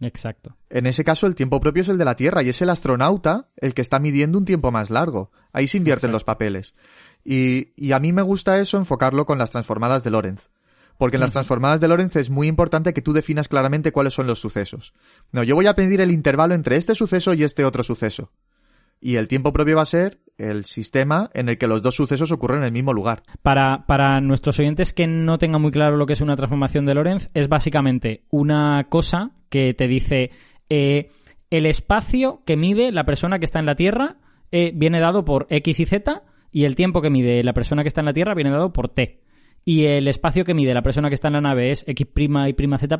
Exacto.
En ese caso, el tiempo propio es el de la Tierra y es el astronauta el que está midiendo un tiempo más largo. Ahí se invierten
Exacto.
los papeles. Y, y a mí me gusta eso enfocarlo con las transformadas de Lorentz. Porque en las transformadas de Lorentz es muy importante que tú definas claramente cuáles son los sucesos. No, yo voy a pedir el intervalo entre este suceso y este otro suceso. Y el tiempo propio va a ser el sistema en el que los dos sucesos ocurren en el mismo lugar.
Para, para nuestros oyentes que no tengan muy claro lo que es una transformación de Lorentz, es básicamente una cosa que te dice eh, el espacio que mide la persona que está en la Tierra eh, viene dado por X y Z y el tiempo que mide la persona que está en la Tierra viene dado por T. Y el espacio que mide la persona que está en la nave es X' y prima Z'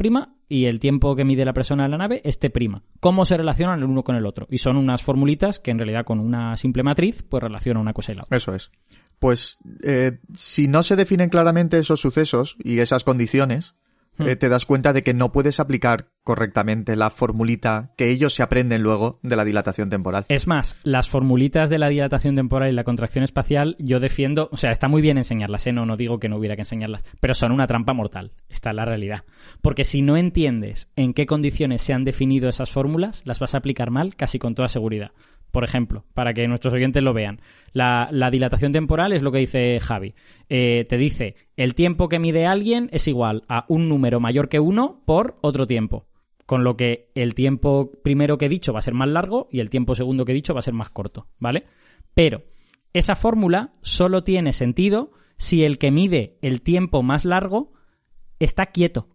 y el tiempo que mide la persona en la nave es T'. ¿Cómo se relacionan el uno con el otro? Y son unas formulitas que en realidad con una simple matriz pues relacionan una cosa y la otra.
Eso es. Pues eh, si no se definen claramente esos sucesos y esas condiciones, eh, te das cuenta de que no puedes aplicar correctamente la formulita que ellos se aprenden luego de la dilatación temporal.
Es más, las formulitas de la dilatación temporal y la contracción espacial, yo defiendo, o sea, está muy bien enseñarlas, ¿eh? no, no digo que no hubiera que enseñarlas, pero son una trampa mortal, esta es la realidad. Porque si no entiendes en qué condiciones se han definido esas fórmulas, las vas a aplicar mal casi con toda seguridad. Por ejemplo, para que nuestros oyentes lo vean, la, la dilatación temporal es lo que dice Javi. Eh, te dice, el tiempo que mide alguien es igual a un número mayor que uno por otro tiempo. Con lo que el tiempo primero que he dicho va a ser más largo y el tiempo segundo que he dicho va a ser más corto, ¿vale? Pero esa fórmula solo tiene sentido si el que mide el tiempo más largo está quieto.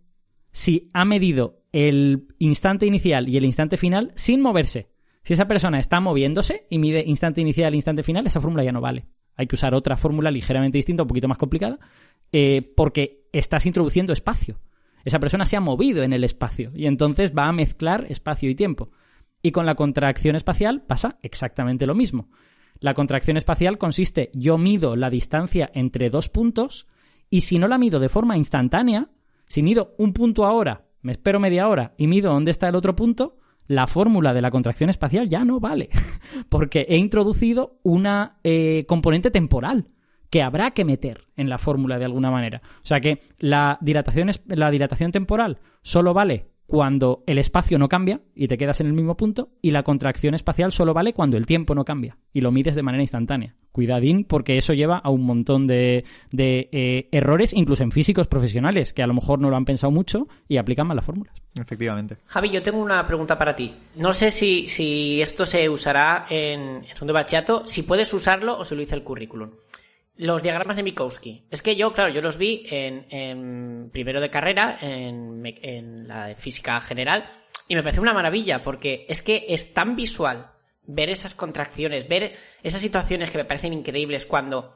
Si ha medido el instante inicial y el instante final sin moverse. Si esa persona está moviéndose y mide instante inicial instante final, esa fórmula ya no vale. Hay que usar otra fórmula ligeramente distinta, un poquito más complicada, eh, porque estás introduciendo espacio. Esa persona se ha movido en el espacio y entonces va a mezclar espacio y tiempo. Y con la contracción espacial pasa exactamente lo mismo. La contracción espacial consiste, yo mido la distancia entre dos puntos y si no la mido de forma instantánea, Si mido un punto ahora, me espero media hora y mido dónde está el otro punto, la fórmula de la contracción espacial ya no vale, porque he introducido una eh, componente temporal que habrá que meter en la fórmula de alguna manera. O sea que la dilatación, la dilatación temporal solo vale cuando el espacio no cambia y te quedas en el mismo punto y la contracción espacial solo vale cuando el tiempo no cambia y lo mides de manera instantánea. Cuidadín porque eso lleva a un montón de, eh, errores, incluso en físicos profesionales, que a lo mejor no lo han pensado mucho y aplican mal las fórmulas.
Efectivamente.
Javi, yo tengo una pregunta para ti. No sé si, si esto se usará en, en segundo bachiato, si puedes usarlo o se lo dice el currículum los diagramas de Minkowski. Es que yo, claro, yo los vi en, primero de carrera, en, en, la física general, y me pareció una maravilla, porque es que es tan visual ver esas contracciones, ver esas situaciones que me parecen increíbles cuando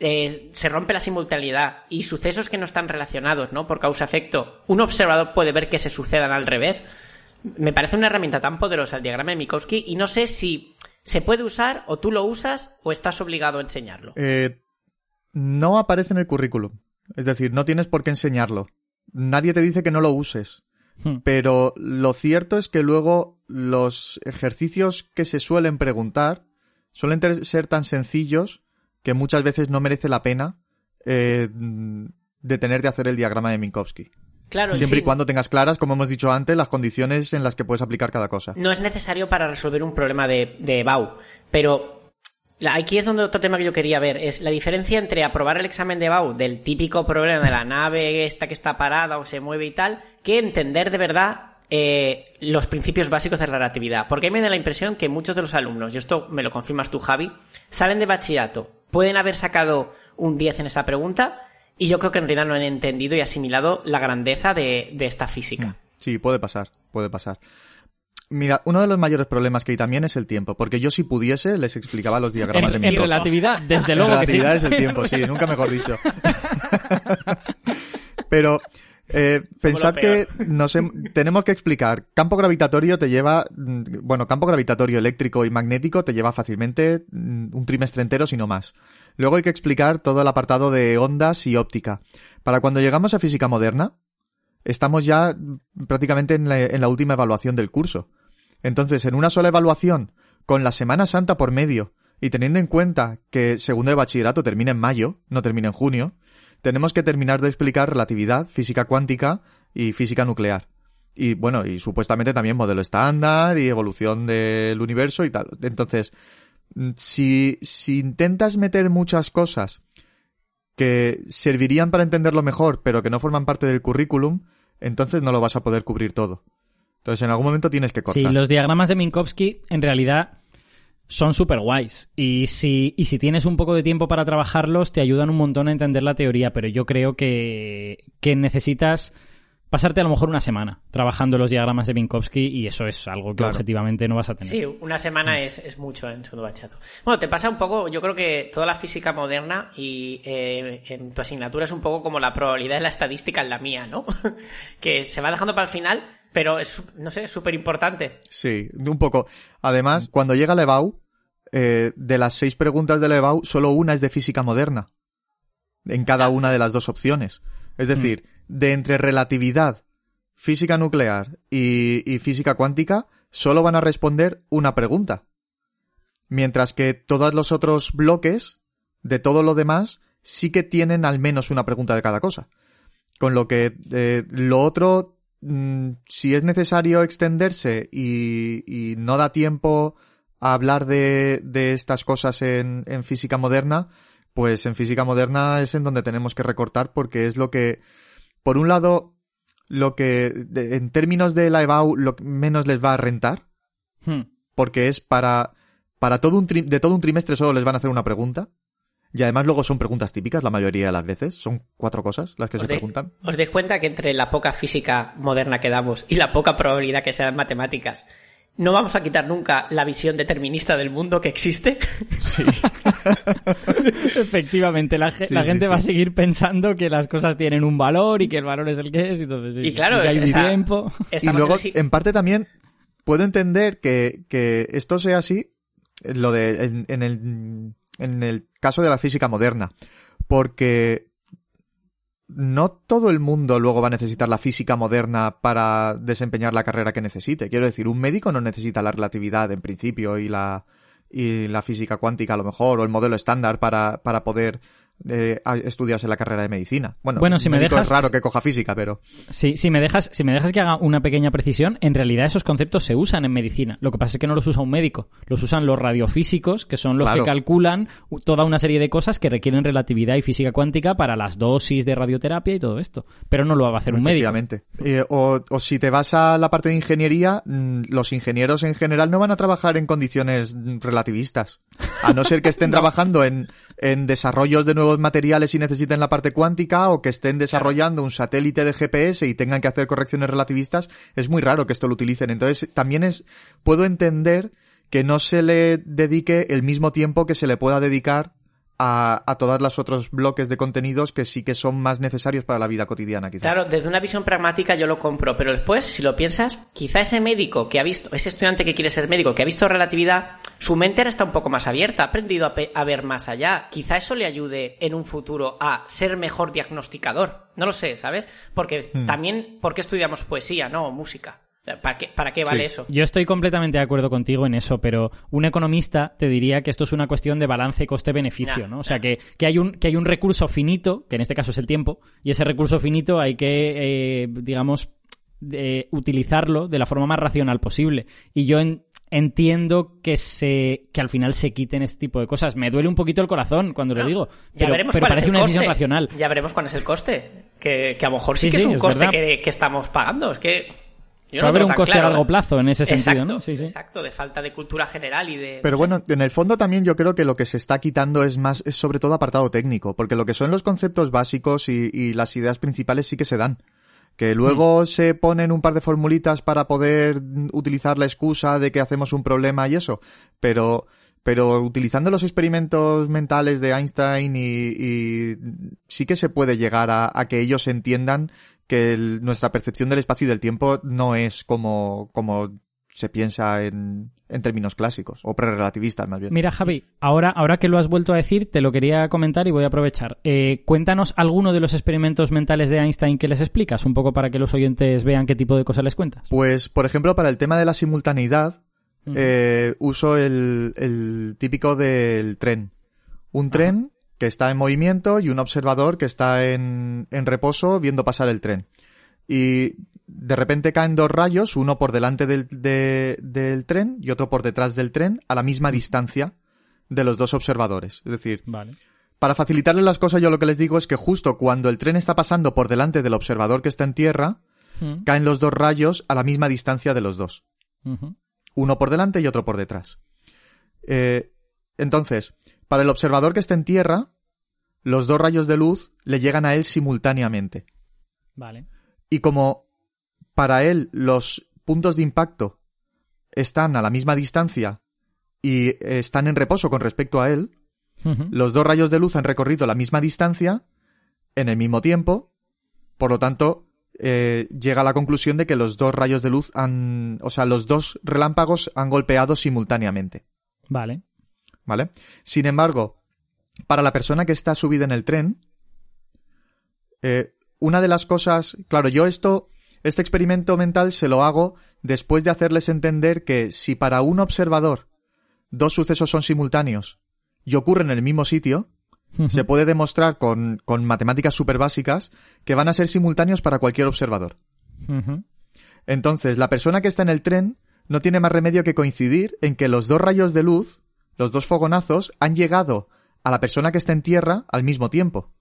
eh, se rompe la simultaneidad y sucesos que no están relacionados, ¿no? Por causa-efecto, un observador puede ver que se sucedan al revés. Me parece una herramienta tan poderosa el diagrama de Minkowski y no sé si se puede usar o tú lo usas o estás obligado a enseñarlo.
Eh, no aparece en el currículum. Es decir, no tienes por qué enseñarlo. Nadie te dice que no lo uses. Hmm. Pero lo cierto es que luego los ejercicios que se suelen preguntar suelen ser tan sencillos que muchas veces no merece la pena eh, tener de hacer el diagrama de Minkowski.
Claro,
Siempre y cuando tengas claras, como hemos dicho antes, las condiciones en las que puedes aplicar cada cosa.
No es necesario para resolver un problema de, de BAU, pero Aquí es donde otro tema que yo quería ver, es la diferencia entre aprobar el examen de BAU del típico problema de la nave esta que está parada o se mueve y tal, que entender de verdad eh, los principios básicos de la relatividad. Porque a mí me da la impresión que muchos de los alumnos, y esto me lo confirmas tú Javi, salen de bachillerato, pueden haber sacado un 10 en esa pregunta y yo creo que en realidad no han entendido y asimilado la grandeza de, de esta física.
Sí, puede pasar, puede pasar. Mira, uno de los mayores problemas que hay también es el tiempo, porque yo si pudiese les explicaba los diagramas de mi
En relatividad, desde luego
relatividad es el tiempo, sí, nunca mejor dicho. Pero eh, pensad que nos tenemos que explicar. Campo gravitatorio te lleva, mm, bueno, campo gravitatorio eléctrico y magnético te lleva fácilmente mm, un trimestre entero, si no más. Luego hay que explicar todo el apartado de ondas y óptica. Para cuando llegamos a física moderna, estamos ya prácticamente en la, última evaluación del curso. Entonces, en una sola evaluación, con la Semana Santa por medio, y teniendo en cuenta que segundo de bachillerato termina en mayo, no termina en junio, tenemos que terminar de explicar relatividad, física cuántica y física nuclear. Y bueno, y supuestamente también modelo estándar y evolución del universo y tal. Entonces, si, si intentas meter muchas cosas que servirían para entenderlo mejor, pero que no forman parte del currículum, entonces no lo vas a poder cubrir todo. Entonces en algún momento tienes que cortar.
Sí, los diagramas de Minkowski en realidad son súper guays. Y si, y si tienes un poco de tiempo para trabajarlos, te ayudan un montón a entender la teoría, pero yo creo que, que necesitas pasarte a lo mejor una semana trabajando los diagramas de Minkowski y eso es algo que objetivamente no vas a tener.
Sí, una semana es, es mucho en segundo bachato. Bueno, te pasa un poco, yo creo que toda la física moderna y eh, en tu asignatura es un poco como la probabilidad de la estadística en la mía, ¿no? que se va dejando para el final, pero es, no sé, súper importante.
Sí, un poco. Además, cuando llega la EBAU, eh, de las seis preguntas de la EBAU, solo una es de física moderna. En cada una de las dos opciones. Es decir, mm de entre relatividad, física nuclear y, física cuántica solo van a responder una pregunta. Mientras que todos los otros bloques de todo lo demás sí que tienen al menos una pregunta de cada cosa. Con lo que eh, lo otro, mm, si es necesario extenderse y, no da tiempo a hablar de, estas cosas en, física moderna, pues en física moderna es en donde tenemos que recortar porque es lo que por un lado, lo que en términos de la EBAU lo menos les va a rentar, hmm. porque es para, para todo un de todo un trimestre solo les van a hacer una pregunta. Y además luego son preguntas típicas la mayoría de las veces. Son cuatro cosas las que se preguntan.
¿Os dais cuenta que entre la poca física moderna que damos y la poca probabilidad que sean matemáticas, no vamos a quitar nunca la visión determinista del mundo que existe. Sí.
Efectivamente, la, gente va a seguir pensando que las cosas tienen un valor y que el valor es el que es.
y claro,
hay tiempo.
Y luego, en, parte también, puedo entender que, esto sea así, lo de, en, el, en el caso de la física moderna. Porque no todo el mundo luego va a necesitar la física moderna para desempeñar la carrera que necesite. Quiero decir, un médico no necesita la relatividad en principio y la, y la física cuántica a lo mejor, o el modelo estándar para, para poder de estudiarse la carrera de medicina. Bueno,
bueno si me dejas,
es raro que coja física, pero...
Sí, si me, dejas, si me dejas que haga una pequeña precisión, en realidad esos conceptos se usan en medicina. Lo que pasa es que no los usa un médico. Los usan los radiofísicos, que son los que calculan toda una serie de cosas que requieren relatividad y física cuántica para las dosis de radioterapia y todo esto. Pero no lo va a hacer un médico.
Eh, o, o si te vas a la parte de ingeniería, mm, los ingenieros en general no van a trabajar en condiciones relativistas. A no ser que estén trabajando en, en desarrollos de nuevos materiales y necesiten la parte cuántica o que estén desarrollando un satélite de GPS y tengan que hacer correcciones relativistas, es muy raro que esto lo utilicen. Entonces, también es, puedo entender que no se le dedique el mismo tiempo que se le pueda dedicar a, a todos los otros bloques de contenidos que sí que son más necesarios para la vida cotidiana, quizás.
Claro, desde una visión pragmática yo lo compro, pero después, si lo piensas, quizá ese médico que ha visto, ese estudiante que quiere ser médico, que ha visto relatividad, su mente ahora está un poco más abierta, ha aprendido a, ver más allá. Quizá eso le ayude en un futuro a ser mejor diagnosticador. No lo sé, ¿sabes? Porque hmm. también, ¿por qué estudiamos poesía, no? O música. ¿Para qué, para qué vale eso?
Yo estoy completamente de acuerdo contigo en eso, pero un economista te diría que esto es una cuestión de balance coste-beneficio, ¿no? O sea, que, que, hay un, que hay un recurso finito, que en este caso es el tiempo, y ese recurso finito hay que, eh, digamos, utilizarlo de la forma más racional posible. Y yo entiendo que se que al final se quiten este tipo de cosas. Me duele un poquito el corazón cuando lo digo.
Ya veremos cuál es el una decisión racional. Ya veremos cuál es el coste. Que, a lo mejor sí, que es un coste que, que, estamos pagando. Es que
Va a haber un coste a largo plazo en ese sentido, ¿no?
Sí, sí. Exacto, de falta de cultura general y de...
Pero bueno, en el fondo también yo creo que lo que se está quitando es más, es sobre todo apartado técnico, porque lo que son los conceptos básicos y, las ideas principales sí que se dan. Que luego se ponen un par de formulitas para poder utilizar la excusa de que hacemos un problema y eso, pero pero utilizando los experimentos mentales de Einstein y, sí que se puede llegar a, a, que ellos entiendan que nuestra percepción del espacio y del tiempo no es como, como se piensa en, en términos clásicos, o prerelativistas más bien.
Mira, Javi, ahora, ahora que lo has vuelto a decir, te lo quería comentar y voy a aprovechar. Eh, cuéntanos alguno de los experimentos mentales de Einstein que les explicas, un poco para que los oyentes vean qué tipo de cosas les cuentas.
Pues, por ejemplo, para el tema de la simultaneidad, eh, uso el, el típico del tren. Un tren que está en movimiento y un observador que está en, en reposo viendo pasar el tren. Y de repente caen dos rayos, uno por delante del, del tren y otro por detrás del tren, a la misma distancia de los dos observadores. Es decir,
vale.
para facilitarles las cosas, yo lo que les digo es que justo cuando el tren está pasando por delante del observador que está en tierra, caen los dos rayos a la misma distancia de los dos. Uno por delante y otro por detrás. Eh, entonces, para el observador que está en tierra, los dos rayos de luz le llegan a él simultáneamente.
Vale.
Y como para él los puntos de impacto están a la misma distancia y están en reposo con respecto a él, los dos rayos de luz han recorrido la misma distancia en el mismo tiempo, por lo tanto, eh, llega a la conclusión de que los dos rayos de luz han, o sea, los dos relámpagos han golpeado simultáneamente.
Vale.
¿vale? Sin embargo, para la persona que está subida en el tren, eh, una de las cosas, claro, yo esto, este experimento mental se lo hago después de hacerles entender que si para un observador dos sucesos son simultáneos y ocurren en el mismo sitio, se puede demostrar con, con matemáticas súper básicas que van a ser simultáneos para cualquier observador. Entonces, la persona que está en el tren no tiene más remedio que coincidir en que los dos rayos de luz los dos fogonazos han llegado a la persona que está en tierra al mismo tiempo.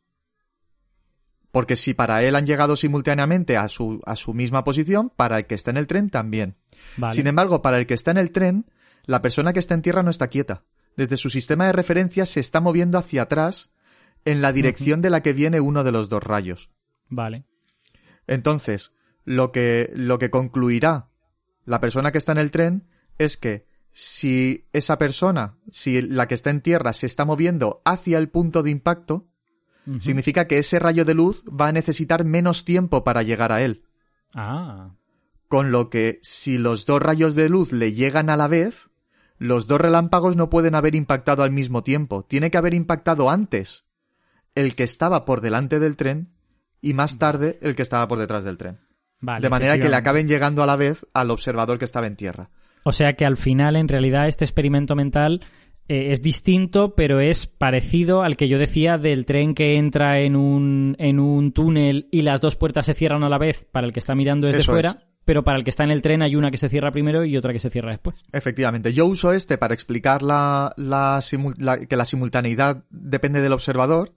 Porque si para él han llegado simultáneamente a su, a su misma posición, para el que está en el tren también. Sin embargo, para el que está en el tren, la persona que está en tierra no está quieta. Desde su sistema de referencia se está moviendo hacia atrás en la dirección de la que viene uno de los dos rayos.
Vale.
Entonces, lo que, lo que concluirá la persona que está en el tren es que si esa persona, si la que está en tierra se está moviendo hacia el punto de impacto, significa que ese rayo de luz va a necesitar menos tiempo para llegar a él.
Ah.
Con lo que si los dos rayos de luz le llegan a la vez, los dos relámpagos no pueden haber impactado al mismo tiempo. Tiene que haber impactado antes el que estaba por delante del tren y más tarde el que estaba por detrás del tren.
Vale,
de manera que le acaben llegando a la vez al observador que estaba en tierra.
O sea que al final, en realidad, este experimento mental eh, es distinto, pero es parecido al que yo decía del tren que entra en un, en un túnel y las dos puertas se cierran a la vez para el que está mirando desde
Eso
fuera,
es.
pero para el que está en el tren hay una que se cierra primero y otra que se cierra después.
Efectivamente, yo uso este para explicar la, la que la simultaneidad depende del observador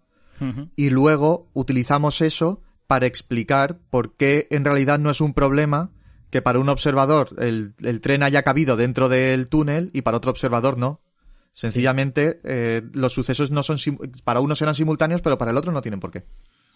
y luego utilizamos eso para explicar por qué en realidad no es un problema que para un observador el, el tren haya cabido dentro del túnel y para otro observador no. Sencillamente, eh, los sucesos no son para uno serán simultáneos, pero para el otro no tienen por qué.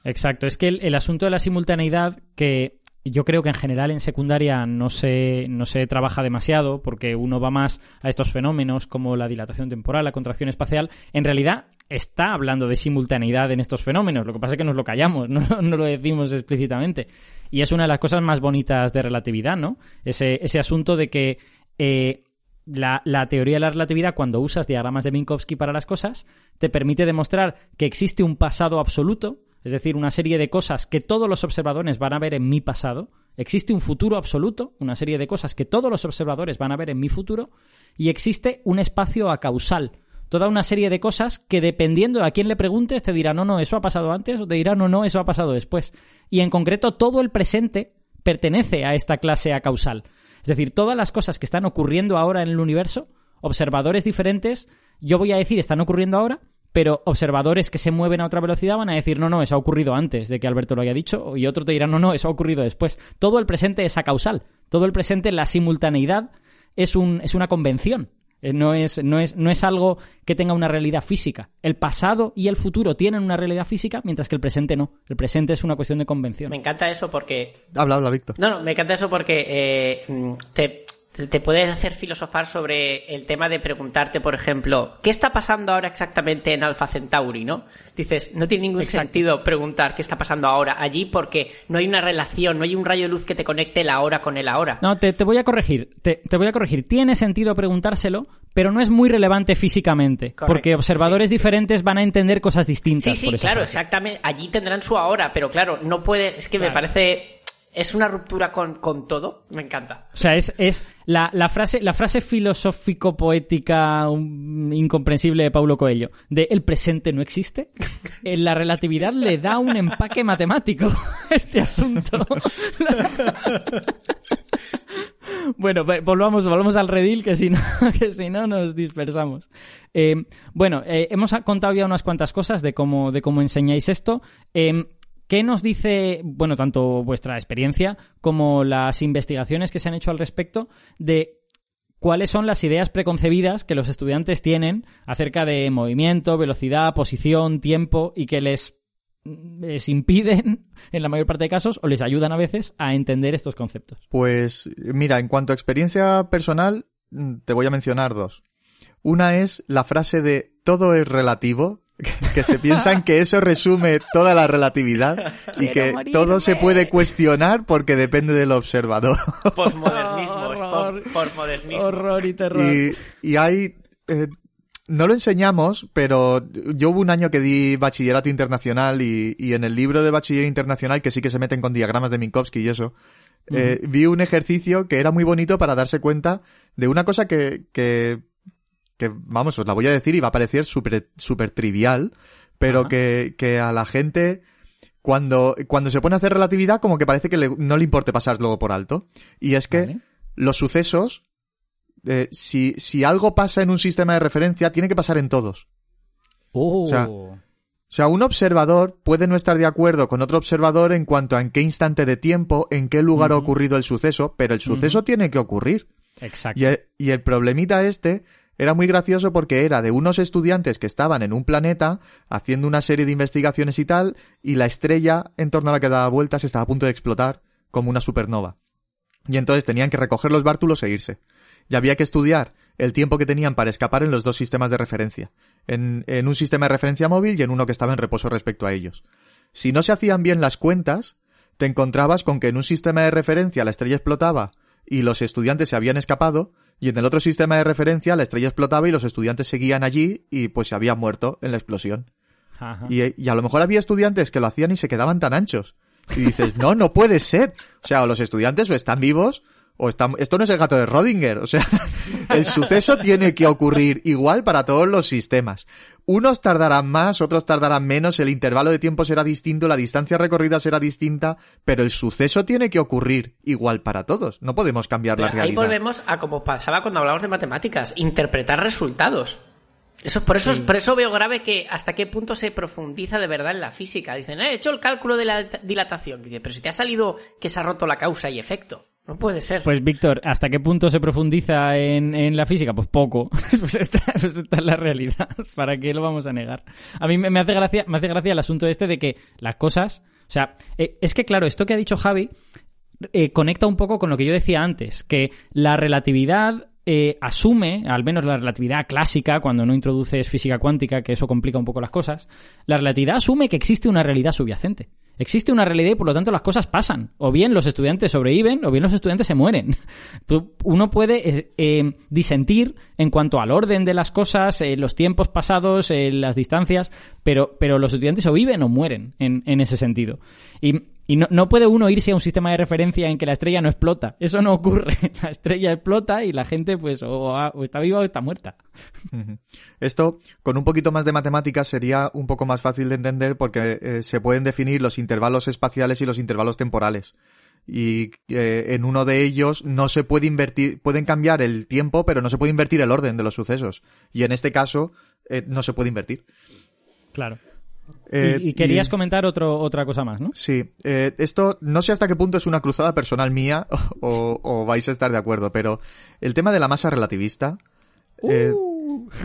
Exacto, es que el, el asunto de la simultaneidad, que yo creo que en general en secundaria no se, no se trabaja demasiado, porque uno va más a estos fenómenos como la dilatación temporal, la contracción espacial, en realidad está hablando de simultaneidad en estos fenómenos, lo que pasa es que nos lo callamos, no, no lo decimos explícitamente. Y es una de las cosas más bonitas de relatividad, ¿no? Ese, ese asunto de que eh, la, la teoría de la relatividad, cuando usas diagramas de Minkowski para las cosas, te permite demostrar que existe un pasado absoluto, es decir, una serie de cosas que todos los observadores van a ver en mi pasado, existe un futuro absoluto, una serie de cosas que todos los observadores van a ver en mi futuro, y existe un espacio acausal, toda una serie de cosas que dependiendo a quién le preguntes te dirá no, no, eso ha pasado antes, o te dirá no, no, eso ha pasado después. Y en concreto todo el presente pertenece a esta clase acausal. Es decir, todas las cosas que están ocurriendo ahora en el universo, observadores diferentes, yo voy a decir están ocurriendo ahora, pero observadores que se mueven a otra velocidad van a decir no, no, eso ha ocurrido antes de que Alberto lo haya dicho, y otro te dirá no, no, eso ha ocurrido después. Todo el presente es acausal. Todo el presente, la simultaneidad, es, un, es una convención. Eh, No es, no, es, no es algo que tenga una realidad física. El pasado y el futuro tienen una realidad física, mientras que el presente no. El presente es una cuestión de convención.
Me encanta eso porque
Habla, habla, Víctor.
No, no, me encanta eso porque eh, te, te puedes hacer filosofar sobre el tema de preguntarte, por ejemplo, ¿qué está pasando ahora exactamente en Alpha Centauri, no? Dices, no tiene ningún
Exacto.
sentido preguntar qué está pasando ahora allí porque no hay una relación, no hay un rayo de luz que te conecte el ahora con el ahora.
No, te, te voy a corregir. Te, te voy a corregir. Tiene sentido preguntárselo, pero no es muy relevante físicamente.
Correcto,
porque observadores diferentes van a entender cosas distintas.
Sí, sí,
por
claro,
frase.
exactamente. Allí tendrán su ahora, pero claro, no puede. Es que me parece. Es una ruptura con, con todo. Me encanta.
O sea, es, es la, la frase, la frase filosófico-poética um, incomprensible de Paulo Coelho, de el presente no existe, en la relatividad le da un empaque matemático a este asunto. bueno, volvamos, volvamos al redil, que si no, que si no nos dispersamos. Eh, bueno, eh, hemos contado ya unas cuantas cosas de cómo, de cómo enseñáis esto. Eh, ¿Qué nos dice, bueno, tanto vuestra experiencia como las investigaciones que se han hecho al respecto de cuáles son las ideas preconcebidas que los estudiantes tienen acerca de movimiento, velocidad, posición, tiempo y que les, les impiden, en la mayor parte de casos, o les ayudan a veces a entender estos conceptos?
Pues mira, en cuanto a experiencia personal, mm, te voy a mencionar dos. Una es la frase de todo es relativo, que se piensan que eso resume toda la relatividad y que todo se puede cuestionar porque depende del observador.
Posmodernismo, es
Horror.
por, posmodernismo.
Horror y terror.
Y, y hay... eh, no lo enseñamos, pero yo hubo un año que di bachillerato internacional y, y en el libro de bachiller internacional, que sí que se meten con diagramas de Minkowski y eso, eh, vi un ejercicio que era muy bonito para darse cuenta de una cosa que, que, que vamos, os la voy a decir y va a parecer súper súper trivial, pero que, que a la gente cuando, cuando se pone a hacer relatividad como que parece que le- no le importe pasarlo por alto. Y es que
Vale.
los sucesos, eh, si, si algo pasa en un sistema de referencia, tiene que pasar en todos.
Oh.
O sea, O sea, un observador puede no estar de acuerdo con otro observador en cuanto a en qué instante de tiempo, en qué lugar ha ocurrido el suceso, pero el suceso tiene que ocurrir.
Exacto.
Y el, y el problemita este era muy gracioso porque era de unos estudiantes que estaban en un planeta haciendo una serie de investigaciones y tal, y la estrella en torno a la que daba vueltas estaba a punto de explotar como una supernova. Y entonces tenían que recoger los bártulos e irse. Y había que estudiar el tiempo que tenían para escapar en los dos sistemas de referencia. En, en un sistema de referencia móvil y en uno que estaba en reposo respecto a ellos. Si no se hacían bien las cuentas, te encontrabas con que en un sistema de referencia la estrella explotaba y los estudiantes se habían escapado, y en el otro sistema de referencia la estrella explotaba y los estudiantes seguían allí y pues se habían muerto en la explosión.
Ajá.
Y, y a lo mejor había estudiantes que lo hacían y se quedaban tan anchos. Y dices, no, no puede ser. O sea, o los estudiantes o están vivos o. Esto no es el gato de Rodinger. O sea, el suceso tiene que ocurrir igual para todos los sistemas. Unos tardarán más, otros tardarán menos, el intervalo de tiempo será distinto, la distancia recorrida será distinta, pero el suceso tiene que ocurrir igual para todos. No podemos cambiar la
Pero ahí
realidad.
volvemos a como pasaba cuando hablamos de matemáticas, interpretar resultados. Eso, por, eso, por eso veo grave que hasta qué punto se profundiza de verdad en la física. Dicen, "Eh, he hecho el cálculo de la dilatación. Dice, pero si te ha salido que se ha roto la causa y efecto. No puede ser.
Pues Víctor, ¿hasta qué punto se profundiza en, la física? Pues poco. pues, esta, pues esta es la realidad. ¿Para qué lo vamos a negar? A mí me, me hace gracia, me hace gracia el asunto este de que las cosas, o sea, eh, es que claro, esto que ha dicho Javi eh, conecta un poco con lo que yo decía antes, que la relatividad eh, asume, al menos la relatividad clásica, cuando no introduces física cuántica, que eso complica un poco las cosas, la relatividad asume que existe una realidad subyacente. Existe una realidad y por lo tanto las cosas pasan. O bien los estudiantes sobreviven o bien los estudiantes se mueren. Uno puede eh, eh, disentir en cuanto al orden de las cosas, eh, los tiempos pasados, las distancias, pero, pero los estudiantes o viven o mueren en, ese sentido. Y no, no puede uno irse a un sistema de referencia en que la estrella no explota. Eso no ocurre. La estrella explota y la gente pues o, ha- o está viva o está muerta.
Esto, con un poquito más de matemáticas, sería un poco más fácil de entender porque eh, se pueden definir los intervalos espaciales y los intervalos temporales. Y eh, en uno de ellos no se puede invertir, pueden cambiar el tiempo, pero no se puede invertir el orden de los sucesos. Y en este caso, eh, no se puede invertir.
Claro.
Eh,
y, y querías
y-
comentar otro, otra cosa más, ¿no?
Sí, eh, esto no sé hasta qué punto es una cruzada personal mía o, o vais a estar de acuerdo, pero el tema de la masa relativista. eh,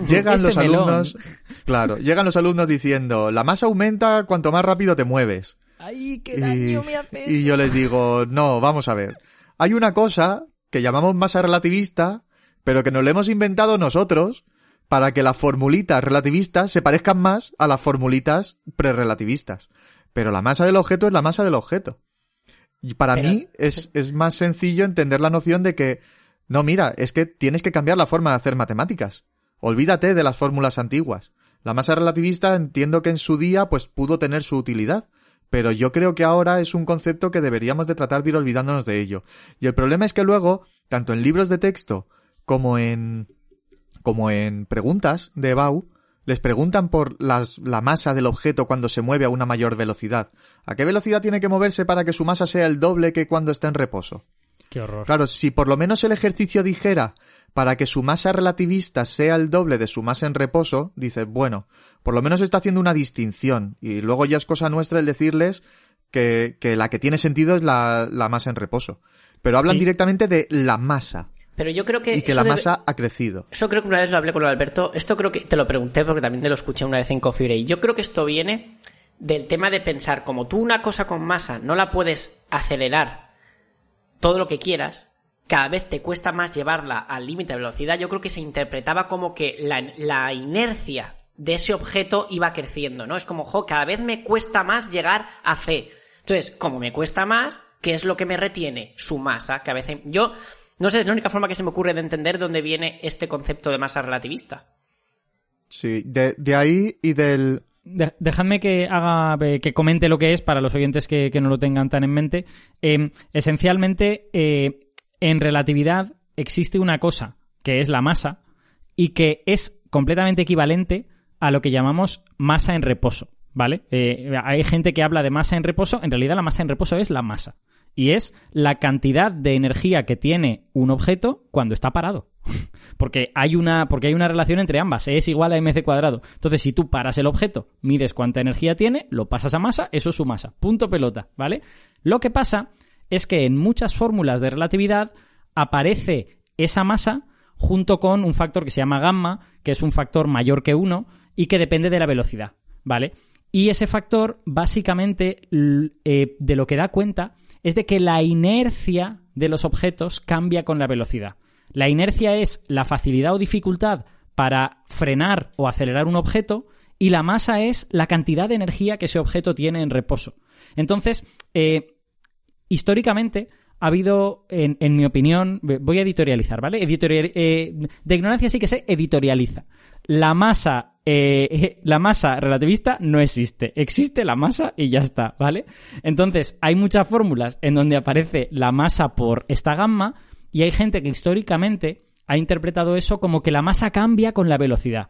llegan
ese
los
melón.
alumnos, claro, llegan los alumnos diciendo, la masa aumenta cuanto más rápido te mueves.
¡Ay, qué
Y, y yo les digo, no, vamos a ver. Hay una cosa que llamamos masa relativista, pero que nos la hemos inventado nosotros para que las formulitas relativistas se parezcan más a las formulitas prerrelativistas. Pero la masa del objeto es la masa del objeto. Y para
Pero-
mí es, es más sencillo entender la noción de que, no, mira, es que tienes que cambiar la forma de hacer matemáticas. Olvídate de las fórmulas antiguas. La masa relativista entiendo que en su día pues pudo tener su utilidad, pero yo creo que ahora es un concepto que deberíamos de tratar de ir olvidándonos de ello. Y el problema es que luego, tanto en libros de texto como en como en preguntas de Bau, les preguntan por las- la masa del objeto cuando se mueve a una mayor velocidad. ¿A qué velocidad tiene que moverse para que su masa sea el doble que cuando está en reposo?
Qué horror.
Claro, si por lo menos el ejercicio dijera para que su masa relativista sea el doble de su masa en reposo, dices, bueno, por lo menos está haciendo una distinción. Y luego ya es cosa nuestra el decirles que, que la que tiene sentido es la, la masa en reposo. Pero hablan
Sí.
directamente de la masa
Pero yo creo que.
y que la
debe-
masa ha crecido.
Eso creo que una vez lo hablé con Alberto. Esto creo que te lo pregunté porque también te lo escuché una vez en Coffee Break. Yo creo que esto viene del tema de pensar, como tú una cosa con masa no la puedes acelerar todo lo que quieras, cada vez te cuesta más llevarla al límite de velocidad. Yo creo que se interpretaba como que la, la inercia de ese objeto iba creciendo, ¿no? Es como, jo, cada vez me cuesta más llegar a C. Entonces, como me cuesta más, ¿qué es lo que me retiene? Su masa, que a veces yo no sé, es la única forma que se me ocurre de entender dónde viene este concepto de masa relativista.
Sí, de, de ahí y del...
De- dejadme que haga eh, que comente lo que es para los oyentes que, que no lo tengan tan en mente. Eh, esencialmente, eh, en relatividad existe una cosa que es la masa y que es completamente equivalente a lo que llamamos masa en reposo. ¿Vale? Eh, hay gente que habla de masa en reposo. En realidad, la masa en reposo es la masa. Y es la cantidad de energía que tiene un objeto cuando está parado. Porque hay una, porque hay una relación entre ambas, es igual a mc cuadrado. Entonces, si tú paras el objeto, mides cuánta energía tiene, lo pasas a masa, eso es su masa. Punto pelota, ¿vale? Lo que pasa es que en muchas fórmulas de relatividad aparece esa masa junto con un factor que se llama gamma, que es un factor mayor que 1 y que depende de la velocidad, ¿vale? Y ese factor, básicamente, eh, de lo que da cuenta es de que la inercia de los objetos cambia con la velocidad. La inercia es la facilidad o dificultad para frenar o acelerar un objeto y la masa es la cantidad de energía que ese objeto tiene en reposo. Entonces, eh, históricamente ha habido, en, mi opinión, voy a editorializar, ¿vale? Editorial- eh, de ignorancia sí que se editorializa. La masa eh, la masa relativista no existe. Existe la masa y ya está, ¿vale? Entonces, hay muchas fórmulas en donde aparece la masa por esta gamma y hay gente que históricamente ha interpretado eso como que la masa cambia con la velocidad.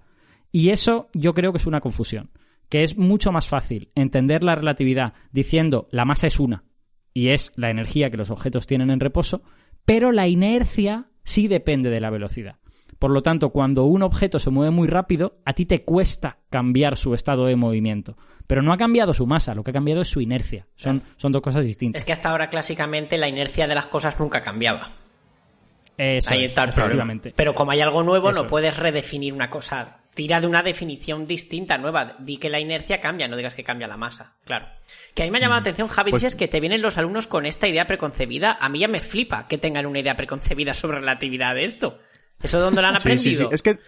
Y eso yo creo que es una confusión. Que es mucho más fácil entender la relatividad diciendo la masa es una y es la energía que los objetos tienen en reposo, pero la inercia sí depende de la velocidad. Por lo tanto, cuando un objeto se mueve muy rápido, a ti te cuesta cambiar su estado de movimiento. Pero no ha cambiado su masa, lo que ha cambiado es su inercia. Son, son dos cosas distintas.
Es que hasta ahora clásicamente la inercia de las cosas nunca cambiaba.
Eso
Ahí
es,
está el problema.
efectivamente.
Pero como hay algo nuevo,
Eso
no
es.
puedes redefinir una cosa. Tira de una definición distinta, nueva. Di que la inercia cambia, no digas que cambia la masa. Claro. Que a mí me ha llamado la atención, Javi,
Pues-
dices que te vienen los alumnos con esta idea preconcebida. A mí ya me flipa que tengan una idea preconcebida sobre relatividad de esto. ¿Eso dónde lo han
Sí, sí, sí.
aprendido?
Es que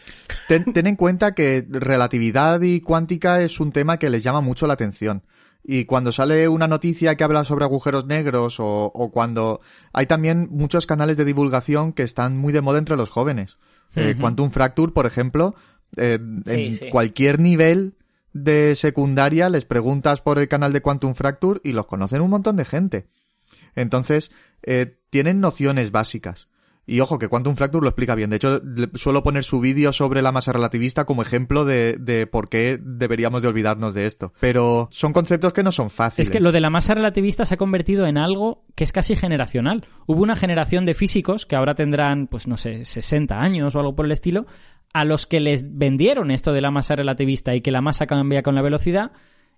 ten, ten en cuenta que relatividad y cuántica es un tema que les llama mucho la atención. Y cuando sale una noticia que habla sobre agujeros negros o, o cuando hay también muchos canales de divulgación que están muy de moda entre los jóvenes. Eh,
Ujú.
Quantum Fracture, por ejemplo, eh, en cualquier nivel de secundaria les preguntas por el canal de Quantum Fracture y los conocen un montón de gente. Entonces, eh, tienen nociones básicas. Y ojo, que Quantum Fracture lo explica bien. De hecho, suelo poner su vídeo sobre la masa relativista como ejemplo de, de por qué deberíamos de olvidarnos de esto. Pero son conceptos que no son fáciles.
Es que lo de la masa relativista se ha convertido en algo que es casi generacional. Hubo una generación de físicos que ahora tendrán, pues no sé, 60 años o algo por el estilo, a los que les vendieron esto de la masa relativista y que la masa cambia con la velocidad,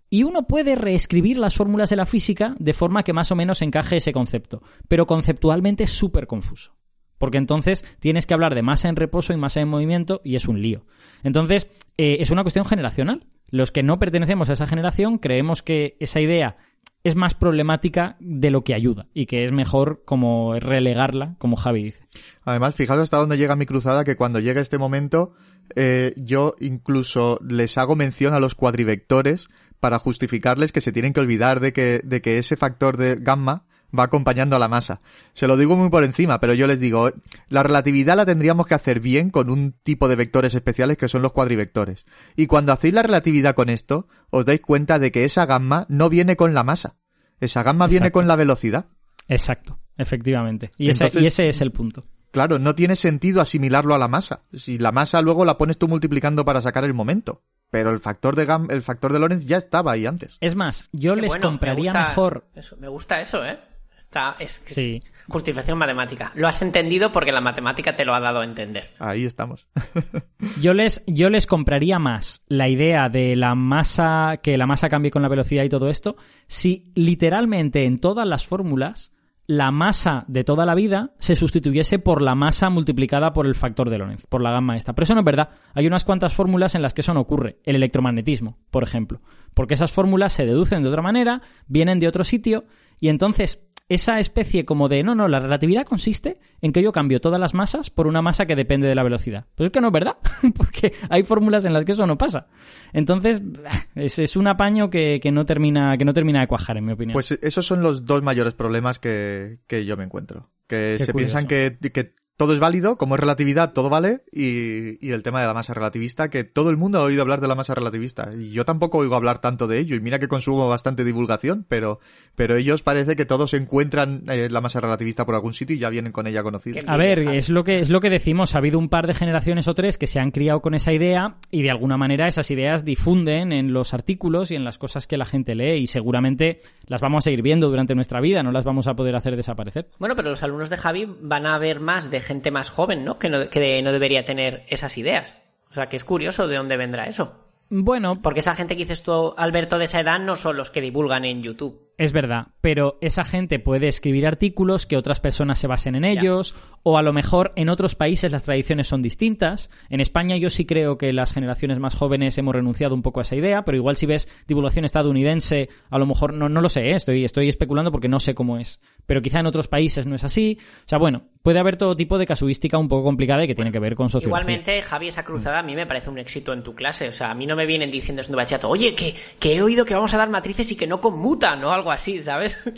y uno puede reescribir las fórmulas de la física de forma que más o menos encaje ese concepto, pero conceptualmente es súper confuso. Porque entonces tienes que hablar de masa en reposo y masa en movimiento y es un lío. Entonces, eh, es una cuestión generacional. Los que no pertenecemos a esa generación creemos que esa idea es más problemática de lo que ayuda y que es mejor como relegarla, como Javi dice.
Además, fijaos hasta dónde llega mi cruzada, que cuando llega este momento, eh, yo incluso les hago mención a los cuadrivectores para justificarles que se tienen que olvidar de que, de que ese factor de gamma va acompañando a la masa. Se lo digo muy por encima, pero yo les digo, la relatividad la tendríamos que hacer bien con un tipo de vectores especiales que son los cuadrivectores. Y cuando hacéis la relatividad con esto, os dais cuenta de que esa gamma no viene con la masa. Esa gamma viene con la velocidad.
Exacto, efectivamente. Y ese,
Entonces-
y ese es el punto.
Claro, no tiene sentido asimilarlo a la masa. Si la masa luego la pones tú multiplicando para sacar el momento. Pero el factor de Gam el factor de Lorentz ya estaba ahí antes.
Es más, yo
Qué
les
bueno, me
compraría
gusta
mejor
Eso, me gusta eso, ¿eh? Está, es, que es
Sí.
justificación matemática. Lo has entendido porque la matemática te lo ha dado a entender.
Ahí estamos.
Yo les, yo les compraría más la idea de la masa, que la masa cambie con la velocidad y todo esto, si literalmente en todas las fórmulas la masa de toda la vida se sustituyese por la masa multiplicada por el factor de Lorentz, por la gamma esta. Pero eso no es verdad. Hay unas cuantas fórmulas en las que eso no ocurre. El electromagnetismo, por ejemplo. Porque esas fórmulas se deducen de otra manera, vienen de otro sitio, y entonces esa especie como de no, no, la relatividad consiste en que yo cambio todas las masas por una masa que depende de la velocidad. Pero es que no es verdad, porque hay fórmulas en las que eso no pasa. Entonces, es, es un apaño que, que no termina, que no termina de cuajar, en mi opinión.
Pues esos son los dos mayores problemas que, que yo me encuentro. Que
Qué
se
curioso.
piensan que, que todo es válido, como es relatividad, todo vale, y, y el tema de la masa relativista, que todo el mundo ha oído hablar de la masa relativista, y yo tampoco oigo hablar tanto de ello, y mira que consumo bastante divulgación, pero, pero ellos parece que todos encuentran eh, la masa relativista por algún sitio y ya vienen con ella conocida.
A ver, es lo que es lo que decimos. Ha habido un par de generaciones o tres que se han criado con esa idea y de alguna manera esas ideas difunden en los artículos y en las cosas que la gente lee y seguramente las vamos a seguir viendo durante nuestra vida, no las vamos a poder hacer desaparecer.
Bueno, pero los alumnos de Javi van a ver más de gente más joven, ¿no? Que no, que no debería tener esas ideas. O sea, que es curioso de dónde vendrá eso.
Bueno,
Porque esa gente que dices tú, Alberto, de esa edad, no son los que divulgan en YouTube.
Es verdad, pero esa gente puede escribir artículos que otras personas se basen en ellos, o a lo mejor en otros países las tradiciones son distintas. En España yo sí creo que las generaciones más jóvenes hemos renunciado un poco a esa idea, pero igual si ves divulgación estadounidense, a lo mejor no, no lo sé, ¿eh? estoy, estoy especulando porque no sé cómo es. Pero quizá en otros países no es así. O sea, bueno, puede haber todo tipo de casuística un poco complicada y que tiene que ver con sociología.
Igualmente, Javi, esa cruzada a mí me parece un éxito en tu clase. O sea, a mí no me vienen diciendo en bachato, oye, que, que he oído que vamos a dar matrices y que no conmutan o algo así, ¿sabes?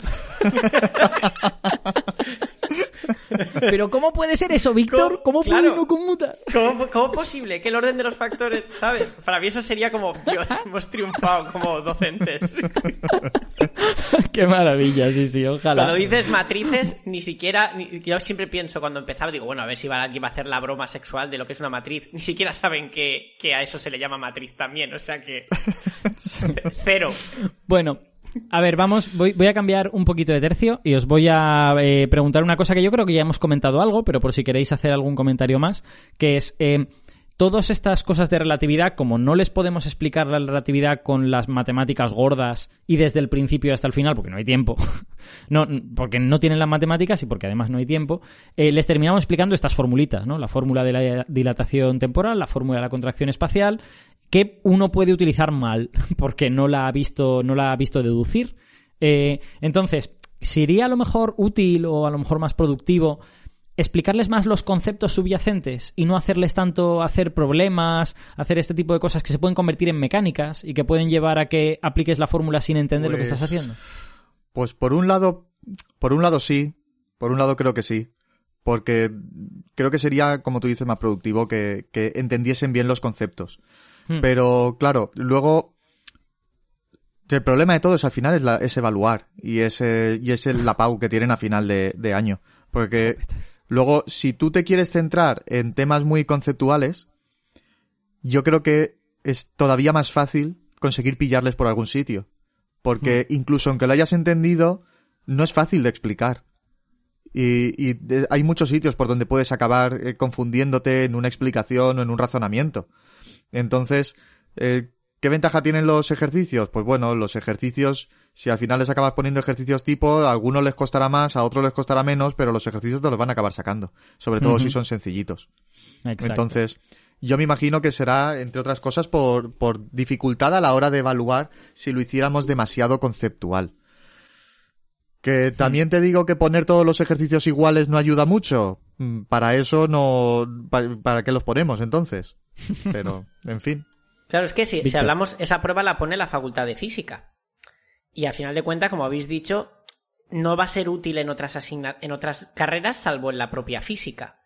Pero ¿cómo puede ser eso, Víctor? ¿Cómo, puede no conmutar?
¿Cómo, ¿Cómo es posible que el orden de los factores, ¿sabes? Para mí eso sería como, Dios, hemos triunfado como docentes.
Qué maravilla, sí, sí, ojalá.
Cuando dices matrices, ni siquiera, ni- yo siempre pienso cuando empezaba, digo, bueno, a ver si va alguien va a hacer la broma sexual de lo que es una matriz. Ni siquiera saben que, que a eso se le llama matriz también, o sea que... Cero.
Bueno, a ver, vamos, voy, voy a cambiar un poquito de tercio y os voy a eh, preguntar una cosa que yo creo que ya hemos comentado algo, pero por si queréis hacer algún comentario más, que es, eh, todas estas cosas de relatividad, como no les podemos explicar la relatividad con las matemáticas gordas y desde el principio hasta el final, porque no hay tiempo, no, porque no tienen las matemáticas y porque además no hay tiempo, eh, les terminamos explicando estas formulitas, ¿no? La fórmula de la dilatación temporal, la fórmula de la contracción espacial, que uno puede utilizar mal porque no la ha visto, no la ha visto deducir. Eh, entonces, ¿sería a lo mejor útil o a lo mejor más productivo explicarles más los conceptos subyacentes y no hacerles tanto hacer problemas, hacer este tipo de cosas que se pueden convertir en mecánicas y que pueden llevar a que apliques la fórmula sin entender lo que
Pues-
estás haciendo?
Pues por un lado, por un lado sí, por un lado creo que sí, porque creo que sería, como tú dices, más productivo que, que entendiesen bien los conceptos.
Hmm.
Pero claro, luego el problema de todo es al final es, la- es evaluar y es, eh, y es el, la PAU que tienen a final de, de año. Porque luego, si tú te quieres centrar en temas muy conceptuales, yo creo que es todavía más fácil conseguir pillarles por algún sitio. Porque incluso aunque lo hayas entendido, no es fácil de explicar. Y, y de- hay muchos sitios por donde puedes acabar eh, confundiéndote en una explicación o en un razonamiento. Entonces, eh, ¿qué ventaja tienen los ejercicios? Pues bueno, los ejercicios, si al final les acabas poniendo ejercicios tipo, a algunos les costará más, a otros les costará menos, pero los ejercicios te los van a acabar sacando. Sobre todo si son sencillitos.
Exacto.
Entonces, yo me imagino que será, entre otras cosas, por, por dificultad a la hora de evaluar si lo hiciéramos demasiado conceptual. Que también te digo que poner todos los ejercicios iguales no ayuda mucho. Mm, Para eso no. ¿Para, para qué los ponemos entonces? Pero, en fin.
Claro, es que si, si hablamos, esa prueba la pone la Facultad de Física. Y al final de cuentas, como habéis dicho, no va a ser útil en otras, asigna- en otras carreras salvo en la propia física.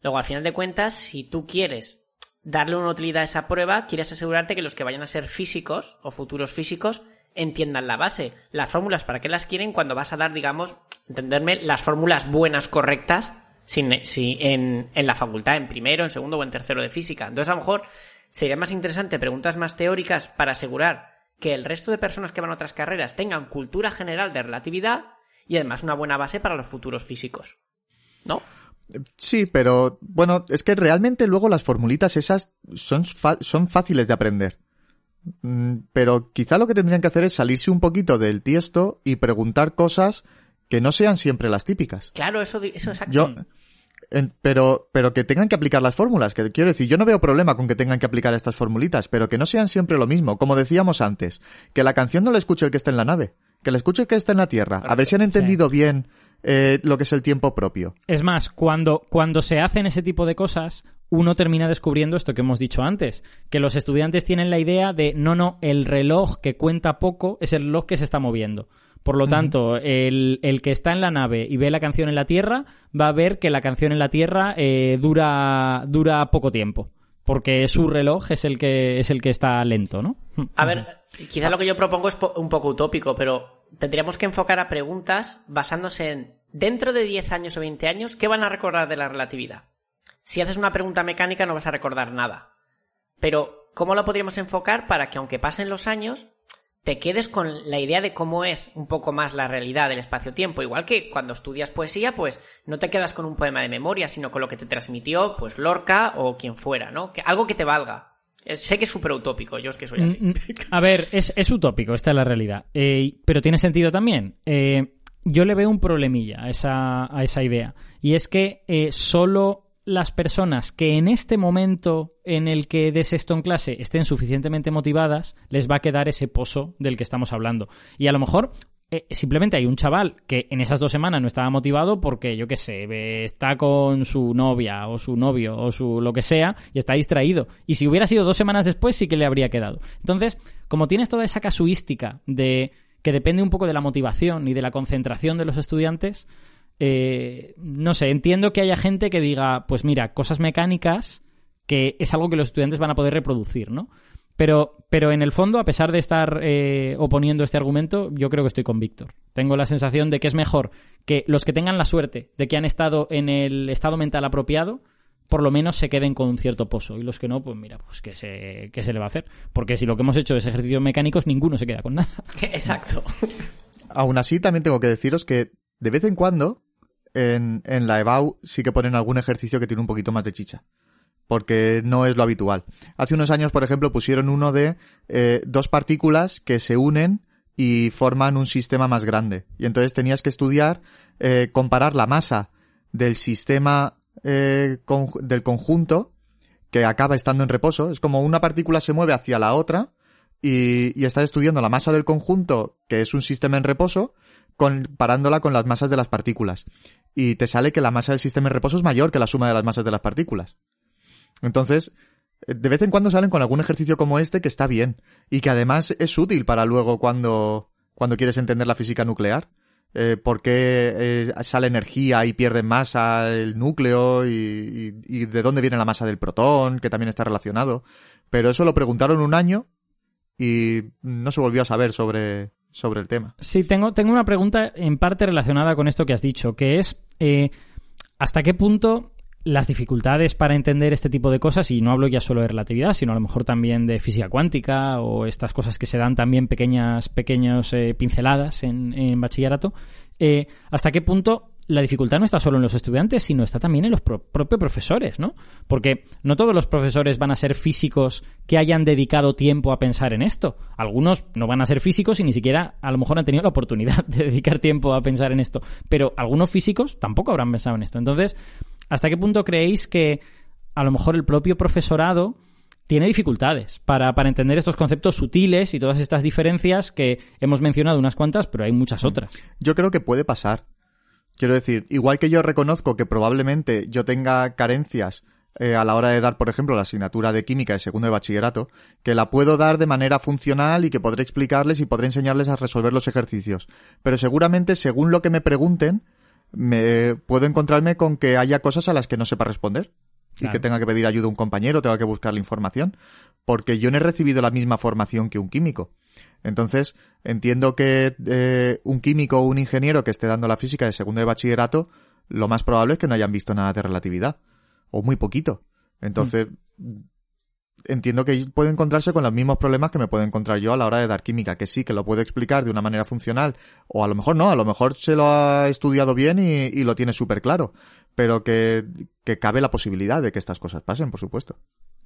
Luego, al final de cuentas, si tú quieres darle una utilidad a esa prueba, quieres asegurarte que los que vayan a ser físicos o futuros físicos entiendan la base. Las fórmulas, ¿para qué las quieren cuando vas a dar, digamos, entenderme, las fórmulas buenas, correctas, sin, si- en, en la facultad, en primero, en segundo o en tercero de física? Entonces, a lo mejor sería más interesante preguntas más teóricas para asegurar que el resto de personas que van a otras carreras tengan cultura general de relatividad y además una buena base para los futuros físicos. ¿No?
Sí, pero bueno, es que realmente luego las formulitas esas son, son fáciles de aprender. Mm, Pero quizá lo que tendrían que hacer es salirse un poquito del tiesto y preguntar cosas que no sean siempre las típicas.
Claro, eso, eso exacto.
Yo, en- pero, pero que tengan que aplicar las fórmulas, que quiero decir, yo no veo problema con que tengan que aplicar estas formulitas, pero que no sean siempre lo mismo, como decíamos antes, que la canción no la escuche el que está en la nave, que la escuche el que está en la Tierra, a ver si han entendido bien eh, lo que es el tiempo propio.
Es más, cuando, cuando se hacen ese tipo de cosas, uno termina descubriendo esto que hemos dicho antes, que los estudiantes tienen la idea de, no, no, el reloj que cuenta poco es el reloj que se está moviendo. Por lo tanto, el, el que está en la nave y ve la canción en la Tierra va a ver que la canción en la Tierra eh, dura, dura poco tiempo. Porque su reloj es el que, es el que está lento, ¿no?
A ver, quizá lo que yo propongo es po- un poco utópico, pero tendríamos que enfocar a preguntas basándose en, dentro de 10 años o 20 años, ¿qué van a recordar de la relatividad? Si haces una pregunta mecánica no vas a recordar nada. Pero, ¿cómo lo podríamos enfocar para que aunque pasen los años, te quedes con la idea de cómo es un poco más la realidad del espacio-tiempo? Igual que cuando estudias poesía, pues no te quedas con un poema de memoria, sino con lo que te transmitió, pues Lorca o quien fuera, ¿no? Que, algo que te valga. Sé que es súper utópico, yo es que soy así.
Mm, mm, A ver, es, es utópico, esta es la realidad. Eh, pero tiene sentido también. Eh, yo le veo un problemilla a esa, a esa idea. Y es que eh, solo las personas que en este momento en el que des esto en clase estén suficientemente motivadas, les va a quedar ese pozo del que estamos hablando. Y a lo mejor eh, simplemente hay un chaval que en esas dos semanas no estaba motivado porque, yo qué sé, está con su novia o su novio o su lo que sea y está distraído. Y si hubiera sido dos semanas después, sí que le habría quedado. Entonces, como tienes toda esa casuística de que depende un poco de la motivación y de la concentración de los estudiantes, eh, no sé, entiendo que haya gente que diga, pues mira, cosas mecánicas que es algo que los estudiantes van a poder reproducir, ¿no? Pero, pero en el fondo, a pesar de estar eh, oponiendo este argumento, yo creo que estoy con Víctor. Tengo la sensación de que es mejor que los que tengan la suerte de que han estado en el estado mental apropiado, por lo menos se queden con un cierto pozo. Y los que no, pues mira, pues que se, que se le va a hacer. Porque si lo que hemos hecho es ejercicios mecánicos, ninguno se queda con nada.
Exacto.
Aún así, también tengo que deciros que de vez en cuando en, la EBAU sí que ponen algún ejercicio que tiene un poquito más de chicha porque no es lo habitual. Hace unos años, por ejemplo, pusieron uno de eh, dos partículas que se unen y forman un sistema más grande. Y entonces tenías que estudiar, eh, comparar la masa del sistema eh, del conjunto que acaba estando en reposo. Es como una partícula se mueve hacia la otra y, y estás estudiando la masa del conjunto, que es un sistema en reposo, comparándola con las masas de las partículas. Y te sale que la masa del sistema en reposo es mayor que la suma de las masas de las partículas. Entonces, eh, de vez en cuando salen con algún ejercicio como este que está bien y que además es útil para luego cuando, cuando quieres entender la física nuclear. Eh, por qué eh, sale energía y pierde masa el núcleo y, y, de dónde viene la masa del protón, que también está relacionado. Pero eso lo preguntaron un año y no se volvió a saber sobre, sobre el tema.
Sí, tengo, tengo una pregunta en parte relacionada con esto que has dicho, que es eh, ¿hasta qué punto las dificultades para entender este tipo de cosas, y no hablo ya solo de relatividad, sino a lo mejor también de física cuántica o estas cosas que se dan también pequeñas, pequeñas eh, pinceladas en, bachillerato, eh, hasta qué punto la dificultad no está solo en los estudiantes, sino está también en los propios profesores, ¿no? Porque no todos los profesores van a ser físicos que hayan dedicado tiempo a pensar en esto. Algunos no van a ser físicos y ni siquiera a lo mejor han tenido la oportunidad de dedicar tiempo a pensar en esto. Pero algunos físicos tampoco habrán pensado en esto. Entonces, ¿Hasta qué punto creéis que a lo mejor el propio profesorado tiene dificultades para, entender estos conceptos sutiles y todas estas diferencias que hemos mencionado unas cuantas, pero hay muchas otras?
Yo creo que puede pasar. Quiero decir, igual que yo reconozco que probablemente yo tenga carencias eh, a la hora de dar, por ejemplo, la asignatura de química de segundo de bachillerato, que la puedo dar de manera funcional y que podré explicarles y podré enseñarles a resolver los ejercicios. Pero seguramente, según lo que me pregunten, me puedo encontrarme con que haya cosas a las que no sepa responder y que tenga que pedir ayuda a un compañero, tenga que buscar la información, porque yo no he recibido la misma formación que un químico. Entonces, entiendo que eh, un químico o un ingeniero que esté dando la física de segundo de bachillerato, lo más probable es que no hayan visto nada de relatividad, o muy poquito. Entonces, mm entiendo que puede encontrarse con los mismos problemas que me puedo encontrar yo a la hora de dar química, que sí, que lo puede explicar de una manera funcional, o a lo mejor no, a lo mejor se lo ha estudiado bien y, lo tiene súper claro, pero que, cabe la posibilidad de que estas cosas pasen, por supuesto.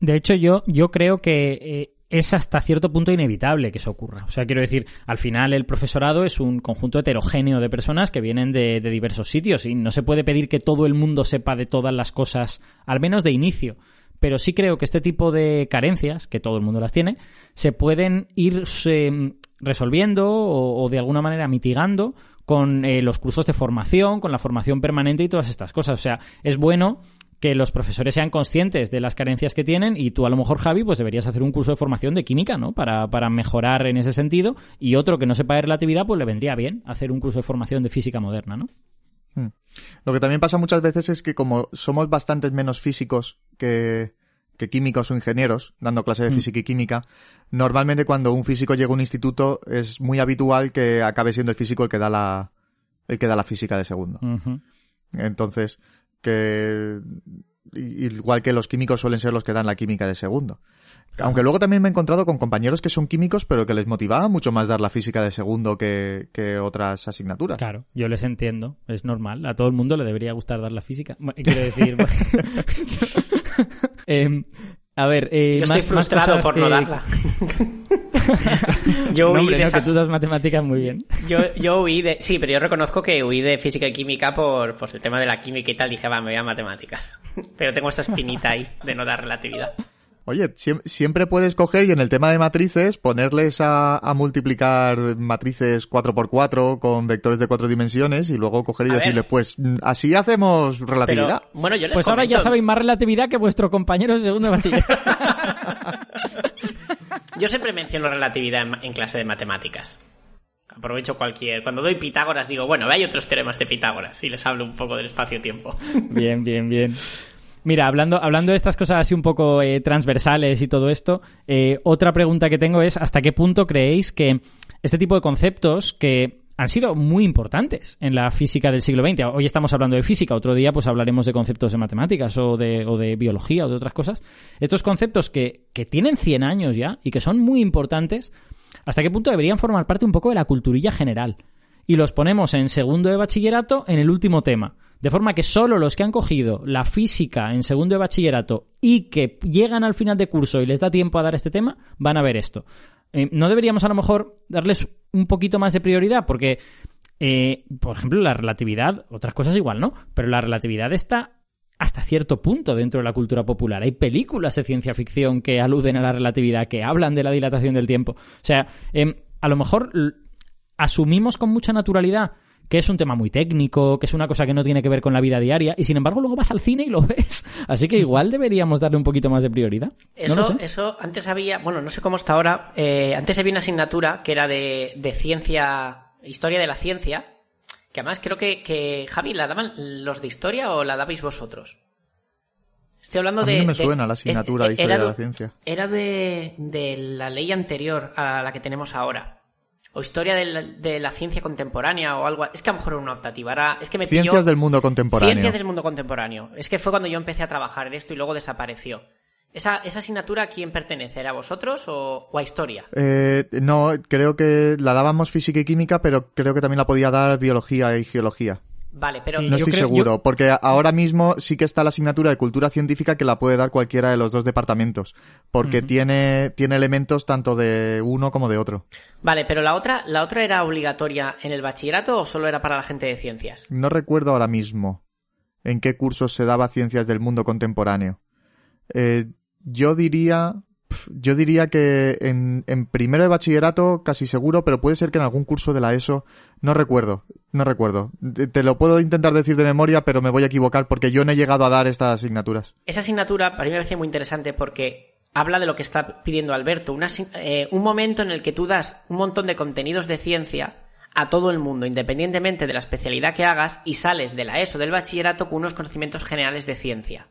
De hecho, yo, yo creo que eh, es hasta cierto punto inevitable que eso ocurra. O sea, quiero decir, al final el profesorado es un conjunto heterogéneo de personas que vienen de diversos sitios y no se puede pedir que todo el mundo sepa de todas las cosas, al menos de inicio pero sí creo que este tipo de carencias, que todo el mundo las tiene, se pueden ir resolviendo o, de alguna manera mitigando con eh, los cursos de formación, con la formación permanente y todas estas cosas. O sea, es bueno que los profesores sean conscientes de las carencias que tienen y tú a lo mejor Javi pues deberías hacer un curso de formación de química, ¿no? Para, para mejorar en ese sentido y otro que no sepa de relatividad pues le vendría bien hacer un curso de formación de física moderna, ¿no?
Hmm. Lo que también pasa muchas veces es que como somos bastantes menos físicos que, que químicos o ingenieros, dando clases de hmm. física y química, normalmente cuando un físico llega a un instituto es muy habitual que acabe siendo el físico el que da la, el que da la física de segundo. Entonces, que igual que los químicos suelen ser los que dan la química de segundo. Aunque luego también me he encontrado con compañeros que son químicos, pero que les motivaba mucho más dar la física de segundo que, otras asignaturas.
Claro, yo les entiendo, es normal. A todo el mundo le debería gustar dar la física. Quiero decir. Em, a ver, eh,
yo estoy frustrado por no darla.
yo huí de que tú das matemáticas muy bien.
Yo, yo huí de... Sí, pero yo reconozco que huí de física y química por, por el tema de la química y tal. Dije, va, me voy a matemáticas. Pero tengo esta espinita ahí de no dar relatividad.
Oye, siempre puedes coger y en el tema de matrices ponerles a, multiplicar matrices 4x4 con vectores de cuatro dimensiones y luego coger y decirles, pues mm, así hacemos relatividad.
bueno, yo les
pues ahora ya sabéis más relatividad que vuestro compañero de segundo de bachiller.
yo siempre menciono relatividad en, clase de matemáticas. Aprovecho cualquier. Cuando doy Pitágoras digo, bueno, hay otros teoremas de Pitágoras y les hablo un poco del espacio-tiempo.
Bien, bien, bien. Mira, hablando, hablando de estas cosas así un poco eh, transversales y todo esto, eh, otra pregunta que tengo es ¿hasta qué punto creéis que este tipo de conceptos que han sido muy importantes en la física del siglo XX. Hoy estamos hablando de física, otro día pues hablaremos de conceptos de matemáticas o de, o de biología o de otras cosas. Estos conceptos que, que tienen 100 años ya y que son muy importantes, ¿hasta qué punto deberían formar parte un poco de la culturilla general? Y los ponemos en segundo de bachillerato en el último tema. De forma que solo los que han cogido la física en segundo de bachillerato y que llegan al final de curso y les da tiempo a dar este tema, van a ver esto. Eh, ¿No deberíamos a lo mejor darles un poquito más de prioridad? Porque, eh, por ejemplo, la relatividad, otras cosas igual, ¿no? Pero la relatividad está hasta cierto punto dentro de la cultura popular. Hay películas de ciencia ficción que aluden a la relatividad, que hablan de la dilatación del tiempo. O sea, em, a lo mejor asumimos con mucha naturalidad que es un tema muy técnico, que es una cosa que no tiene que ver con la vida diaria, y sin embargo luego vas al cine y lo ves. Así que igual deberíamos darle un poquito más de prioridad.
Eso, eso antes había, bueno, no sé cómo está ahora, eh, antes había una asignatura que era de, de ciencia, historia de la ciencia, que además creo que, que, Javi, ¿la daban los de historia o la dabais vosotros? Estoy hablando
a mí
de.
No me suena la asignatura de historia de, la ciencia.
Era de, de la ley anterior a la que tenemos ahora o historia de la, de la, ciencia contemporánea o algo. Es que a lo mejor era una optativa. Era, es que me
Ciencias del mundo contemporáneo.
Ciencias del mundo contemporáneo. Es que fue cuando yo empecé a trabajar en esto y luego desapareció. ¿Esa, esa asignatura a quién pertenece? ¿Era a vosotros o, o a historia?
Eh, no, creo que la dábamos física y química, pero creo que también la podía dar biología y geología.
Vale, pero
sí, no estoy creo, seguro, yo... porque ahora mismo sí que está la asignatura de cultura científica que la puede dar cualquiera de los dos departamentos, porque uh -huh. tiene, tiene elementos tanto de uno como de otro.
Vale, pero la otra, la otra era obligatoria en el bachillerato o solo era para la gente de ciencias?
No recuerdo ahora mismo en qué cursos se daba ciencias del mundo contemporáneo. Eh, yo diría, yo diría que en, primero de bachillerato casi seguro, pero puede ser que en algún curso de la ESO, no recuerdo, no recuerdo. Te, lo puedo intentar decir de memoria, pero me voy a equivocar porque yo no he llegado a dar estas asignaturas.
Esa asignatura para mí me parece muy interesante porque habla de lo que está pidiendo Alberto, eh, un momento en el que tú das un montón de contenidos de ciencia a todo el mundo, independientemente de la especialidad que hagas, y sales de la ESO del bachillerato con unos conocimientos generales de ciencia.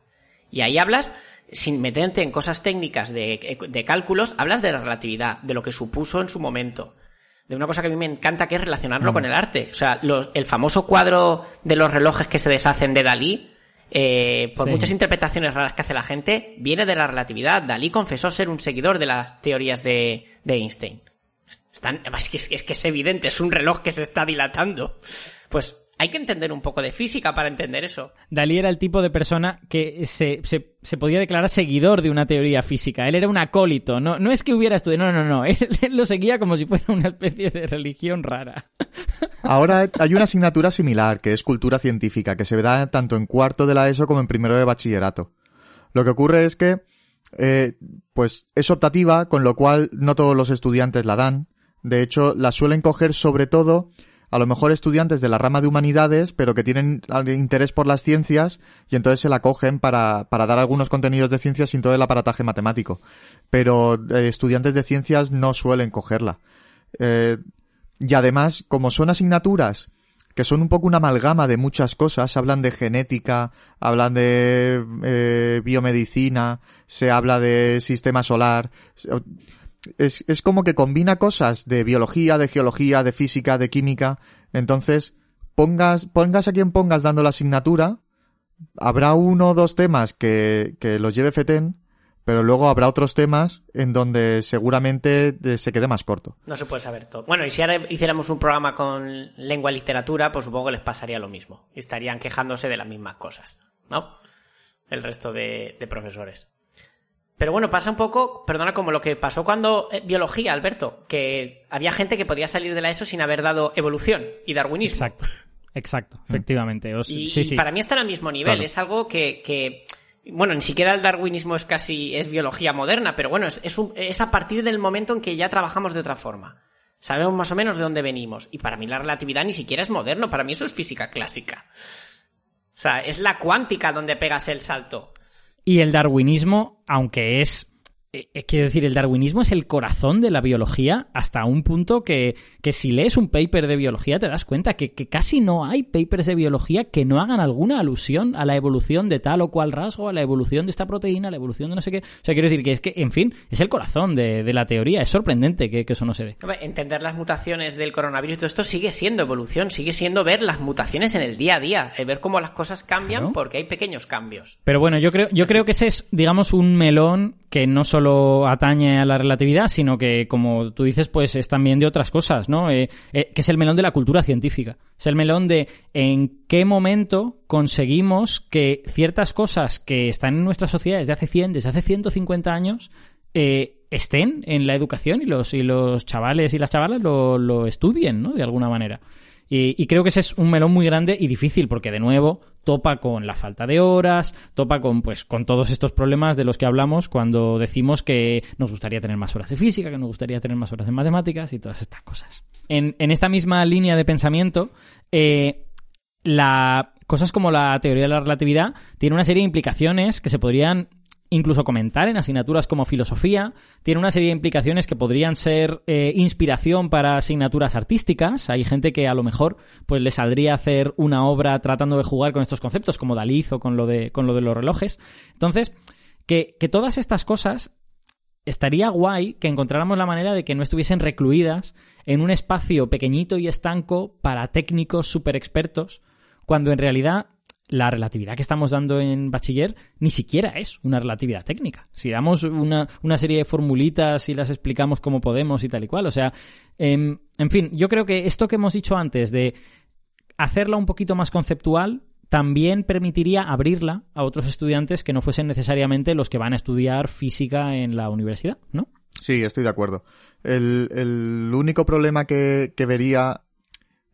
Y ahí hablas sin meterte en cosas técnicas de, de, cálculos, hablas de la relatividad, de lo que supuso en su momento. De una cosa que a mí me encanta que es relacionarlo mm. con el arte. O sea, los, el famoso cuadro de los relojes que se deshacen de Dalí, eh, por sí. muchas interpretaciones raras que hace la gente, viene de la relatividad. Dalí confesó ser un seguidor de las teorías de, de Einstein. Están, es, que, es que es evidente, es un reloj que se está dilatando. Pues hay que entender un poco de física para entender eso.
Dalí era el tipo de persona que se, se, se, podía declarar seguidor de una teoría física. Él era un acólito. No, no es que hubiera estudiado, no, no, no. Él, él, lo seguía como si fuera una especie de religión rara.
Ahora hay una asignatura similar, que es cultura científica, que se da tanto en cuarto de la ESO como en primero de bachillerato. Lo que ocurre es que, eh, pues, es optativa, con lo cual no todos los estudiantes la dan. De hecho, la suelen coger sobre todo a lo mejor estudiantes de la rama de humanidades, pero que tienen interés por las ciencias y entonces se la cogen para, para dar algunos contenidos de ciencias sin todo el aparataje matemático. Pero eh, estudiantes de ciencias no suelen cogerla. Eh, y además, como son asignaturas que son un poco una amalgama de muchas cosas, hablan de genética, hablan de eh, biomedicina, se habla de sistema solar, es, es como que combina cosas de biología, de geología, de física, de química. Entonces, pongas, pongas a quien pongas dando la asignatura, habrá uno o dos temas que, que los lleve FETEN, pero luego habrá otros temas en donde seguramente se quede más corto.
No se puede saber todo. Bueno, y si ahora hiciéramos un programa con lengua y literatura, pues supongo que les pasaría lo mismo. Estarían quejándose de las mismas cosas, ¿no? El resto de, de profesores. Pero bueno, pasa un poco, perdona, como lo que pasó cuando eh, biología, Alberto, que había gente que podía salir de la ESO sin haber dado evolución y darwinismo.
Exacto, exacto, efectivamente. Os,
y,
sí,
y
sí.
para mí están al mismo nivel, claro. es algo que, que, bueno, ni siquiera el darwinismo es casi, es biología moderna, pero bueno, es, es, un, es a partir del momento en que ya trabajamos de otra forma. Sabemos más o menos de dónde venimos. Y para mí la relatividad ni siquiera es moderno, para mí eso es física clásica. O sea, es la cuántica donde pegas el salto.
Y el darwinismo, aunque es quiero decir, el darwinismo es el corazón de la biología hasta un punto que, que si lees un paper de biología te das cuenta que, que, casi no hay papers de biología que no hagan alguna alusión a la evolución de tal o cual rasgo, a la evolución de esta proteína, a la evolución de no sé qué. O sea, quiero decir que es que, en fin, es el corazón de, de la teoría. Es sorprendente que, que, eso no se dé.
Entender las mutaciones del coronavirus, todo esto sigue siendo evolución, sigue siendo ver las mutaciones en el día a día, ver cómo las cosas cambian claro. porque hay pequeños cambios.
Pero bueno, yo creo, yo creo que ese es, digamos, un melón que no solo atañe a la relatividad, sino que, como tú dices, pues es también de otras cosas, ¿no? Eh, eh, que es el melón de la cultura científica. Es el melón de en qué momento conseguimos que ciertas cosas que están en nuestra sociedad desde hace 100, desde hace 150 años, eh, estén en la educación y los, y los chavales y las chavalas lo, lo estudien, ¿no? De alguna manera. Y, creo que ese es un melón muy grande y difícil, porque de nuevo topa con la falta de horas, topa con pues con todos estos problemas de los que hablamos cuando decimos que nos gustaría tener más horas de física, que nos gustaría tener más horas de matemáticas y todas estas cosas. En, en esta misma línea de pensamiento, eh, la, cosas como la teoría de la relatividad tiene una serie de implicaciones que se podrían incluso comentar en asignaturas como filosofía. Tiene una serie de implicaciones que podrían ser eh, inspiración para asignaturas artísticas. Hay gente que a lo mejor pues le saldría hacer una obra tratando de jugar con estos conceptos, como Dalí o con lo de, con lo de los relojes. Entonces, que, que todas estas cosas estaría guay que encontráramos la manera de que no estuviesen recluidas en un espacio pequeñito y estanco para técnicos super expertos, cuando en realidad la relatividad que estamos dando en bachiller ni siquiera es una relatividad técnica. Si damos una, serie de formulitas y las explicamos como podemos y tal y cual. O sea, eh, en fin, yo creo que esto que hemos dicho antes de hacerla un poquito más conceptual también permitiría abrirla a otros estudiantes que no fuesen necesariamente los que van a estudiar física en la universidad, ¿no?
Sí, estoy de acuerdo. El, único problema que vería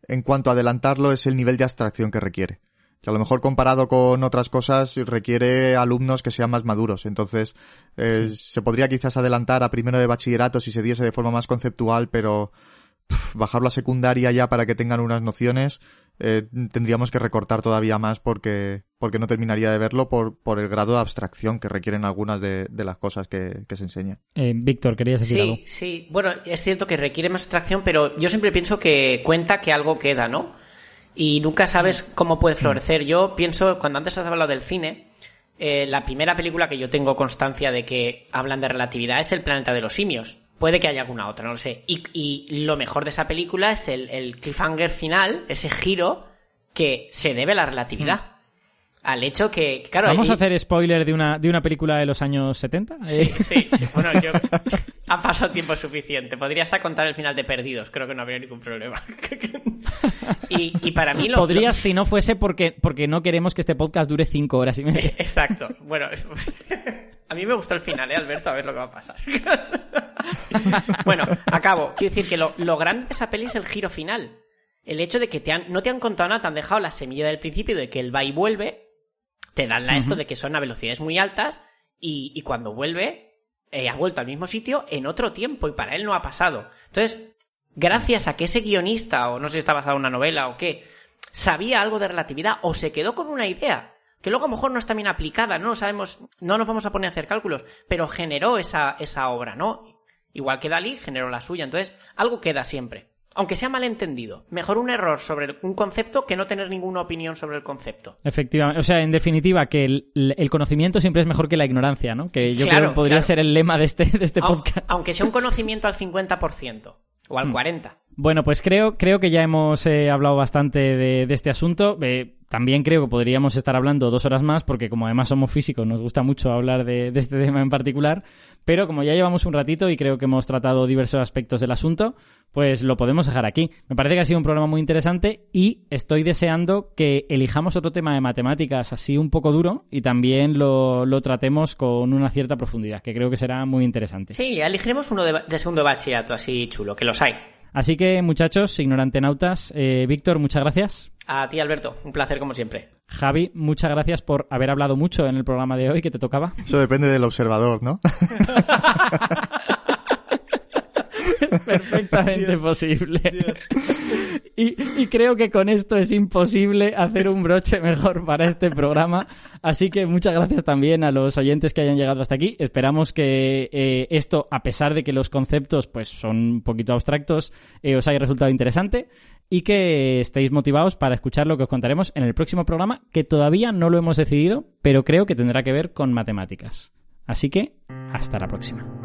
en cuanto a adelantarlo es el nivel de abstracción que requiere que a lo mejor comparado con otras cosas requiere alumnos que sean más maduros. Entonces, eh, sí. se podría quizás adelantar a primero de bachillerato si se diese de forma más conceptual, pero pff, bajarlo a secundaria ya para que tengan unas nociones, eh, tendríamos que recortar todavía más porque, porque no terminaría de verlo por, por el grado de abstracción que requieren algunas de, de las cosas que, que se enseñan.
Eh, Víctor, ¿querías decir
sí,
algo?
Sí, bueno, es cierto que requiere más abstracción, pero yo siempre pienso que cuenta que algo queda, ¿no? Y nunca sabes cómo puede florecer. Yo pienso, cuando antes has hablado del cine, eh, la primera película que yo tengo constancia de que hablan de relatividad es El planeta de los simios. Puede que haya alguna otra, no lo sé. Y, y lo mejor de esa película es el, el, cliffhanger final, ese giro que se debe a la relatividad. Al hecho que, claro...
¿Vamos a hacer spoiler de una, de una película de los años 70?
Sí, sí, sí. Bueno, yo... ha pasado tiempo suficiente. Podría hasta contar el final de Perdidos. Creo que no habría ningún problema. y, y, para mí lo...
Podrías
lo...
si no fuese porque, porque no queremos que este podcast dure cinco horas y media.
Exacto. Bueno, a mí me gustó el final, ¿eh, Alberto? A ver lo que va a pasar. bueno, acabo. Quiero decir que lo, lo grande de esa peli es el giro final. El hecho de que te han, no te han contado nada, te han dejado la semilla del principio de que el va y vuelve, te dan la esto uh -huh. de que son a velocidades muy altas y, y cuando vuelve eh, ha vuelto al mismo sitio en otro tiempo y para él no ha pasado. Entonces, gracias a que ese guionista, o no sé si está basado en una novela o qué, sabía algo de relatividad o se quedó con una idea que luego a lo mejor no está bien aplicada, no lo sabemos, no nos vamos a poner a hacer cálculos, pero generó esa, esa obra, ¿no? Igual que Dalí generó la suya, entonces algo queda siempre aunque sea malentendido. Mejor un error sobre un concepto que no tener ninguna opinión sobre el concepto.
Efectivamente. O sea, en definitiva, que el, el conocimiento siempre es mejor que la ignorancia, ¿no? Que yo claro, creo que podría claro. ser el lema de este, de este podcast.
Aunque sea un conocimiento al 50% o al 40%.
Bueno, pues creo, creo que ya hemos eh, hablado bastante de, este asunto. Eh, también creo que podríamos estar hablando dos horas más, porque como además somos físicos, nos gusta mucho hablar de, de, este tema en particular. Pero como ya llevamos un ratito y creo que hemos tratado diversos aspectos del asunto, pues lo podemos dejar aquí. Me parece que ha sido un programa muy interesante y estoy deseando que elijamos otro tema de matemáticas así un poco duro y también lo, lo tratemos con una cierta profundidad, que creo que será muy interesante.
Sí, elegiremos uno de, de segundo bachillerato así chulo, que los hay.
Así que, muchachos, ignorantenautas, eh, Víctor, muchas gracias.
A ti, Alberto, un placer como siempre.
Javi, muchas gracias por haber hablado mucho en el programa de hoy que te tocaba.
Eso depende del observador, ¿no?
perfectamente Dios, posible.
Dios.
Y, creo que con esto es imposible hacer un broche mejor para este programa. Así que muchas gracias también a los oyentes que hayan llegado hasta aquí. Esperamos que eh, esto, a pesar de que los conceptos pues son un poquito abstractos, eh, os haya resultado interesante y que estéis motivados para escuchar lo que os contaremos en el próximo programa, que todavía no lo hemos decidido, pero creo que tendrá que ver con matemáticas. Así que, hasta la próxima.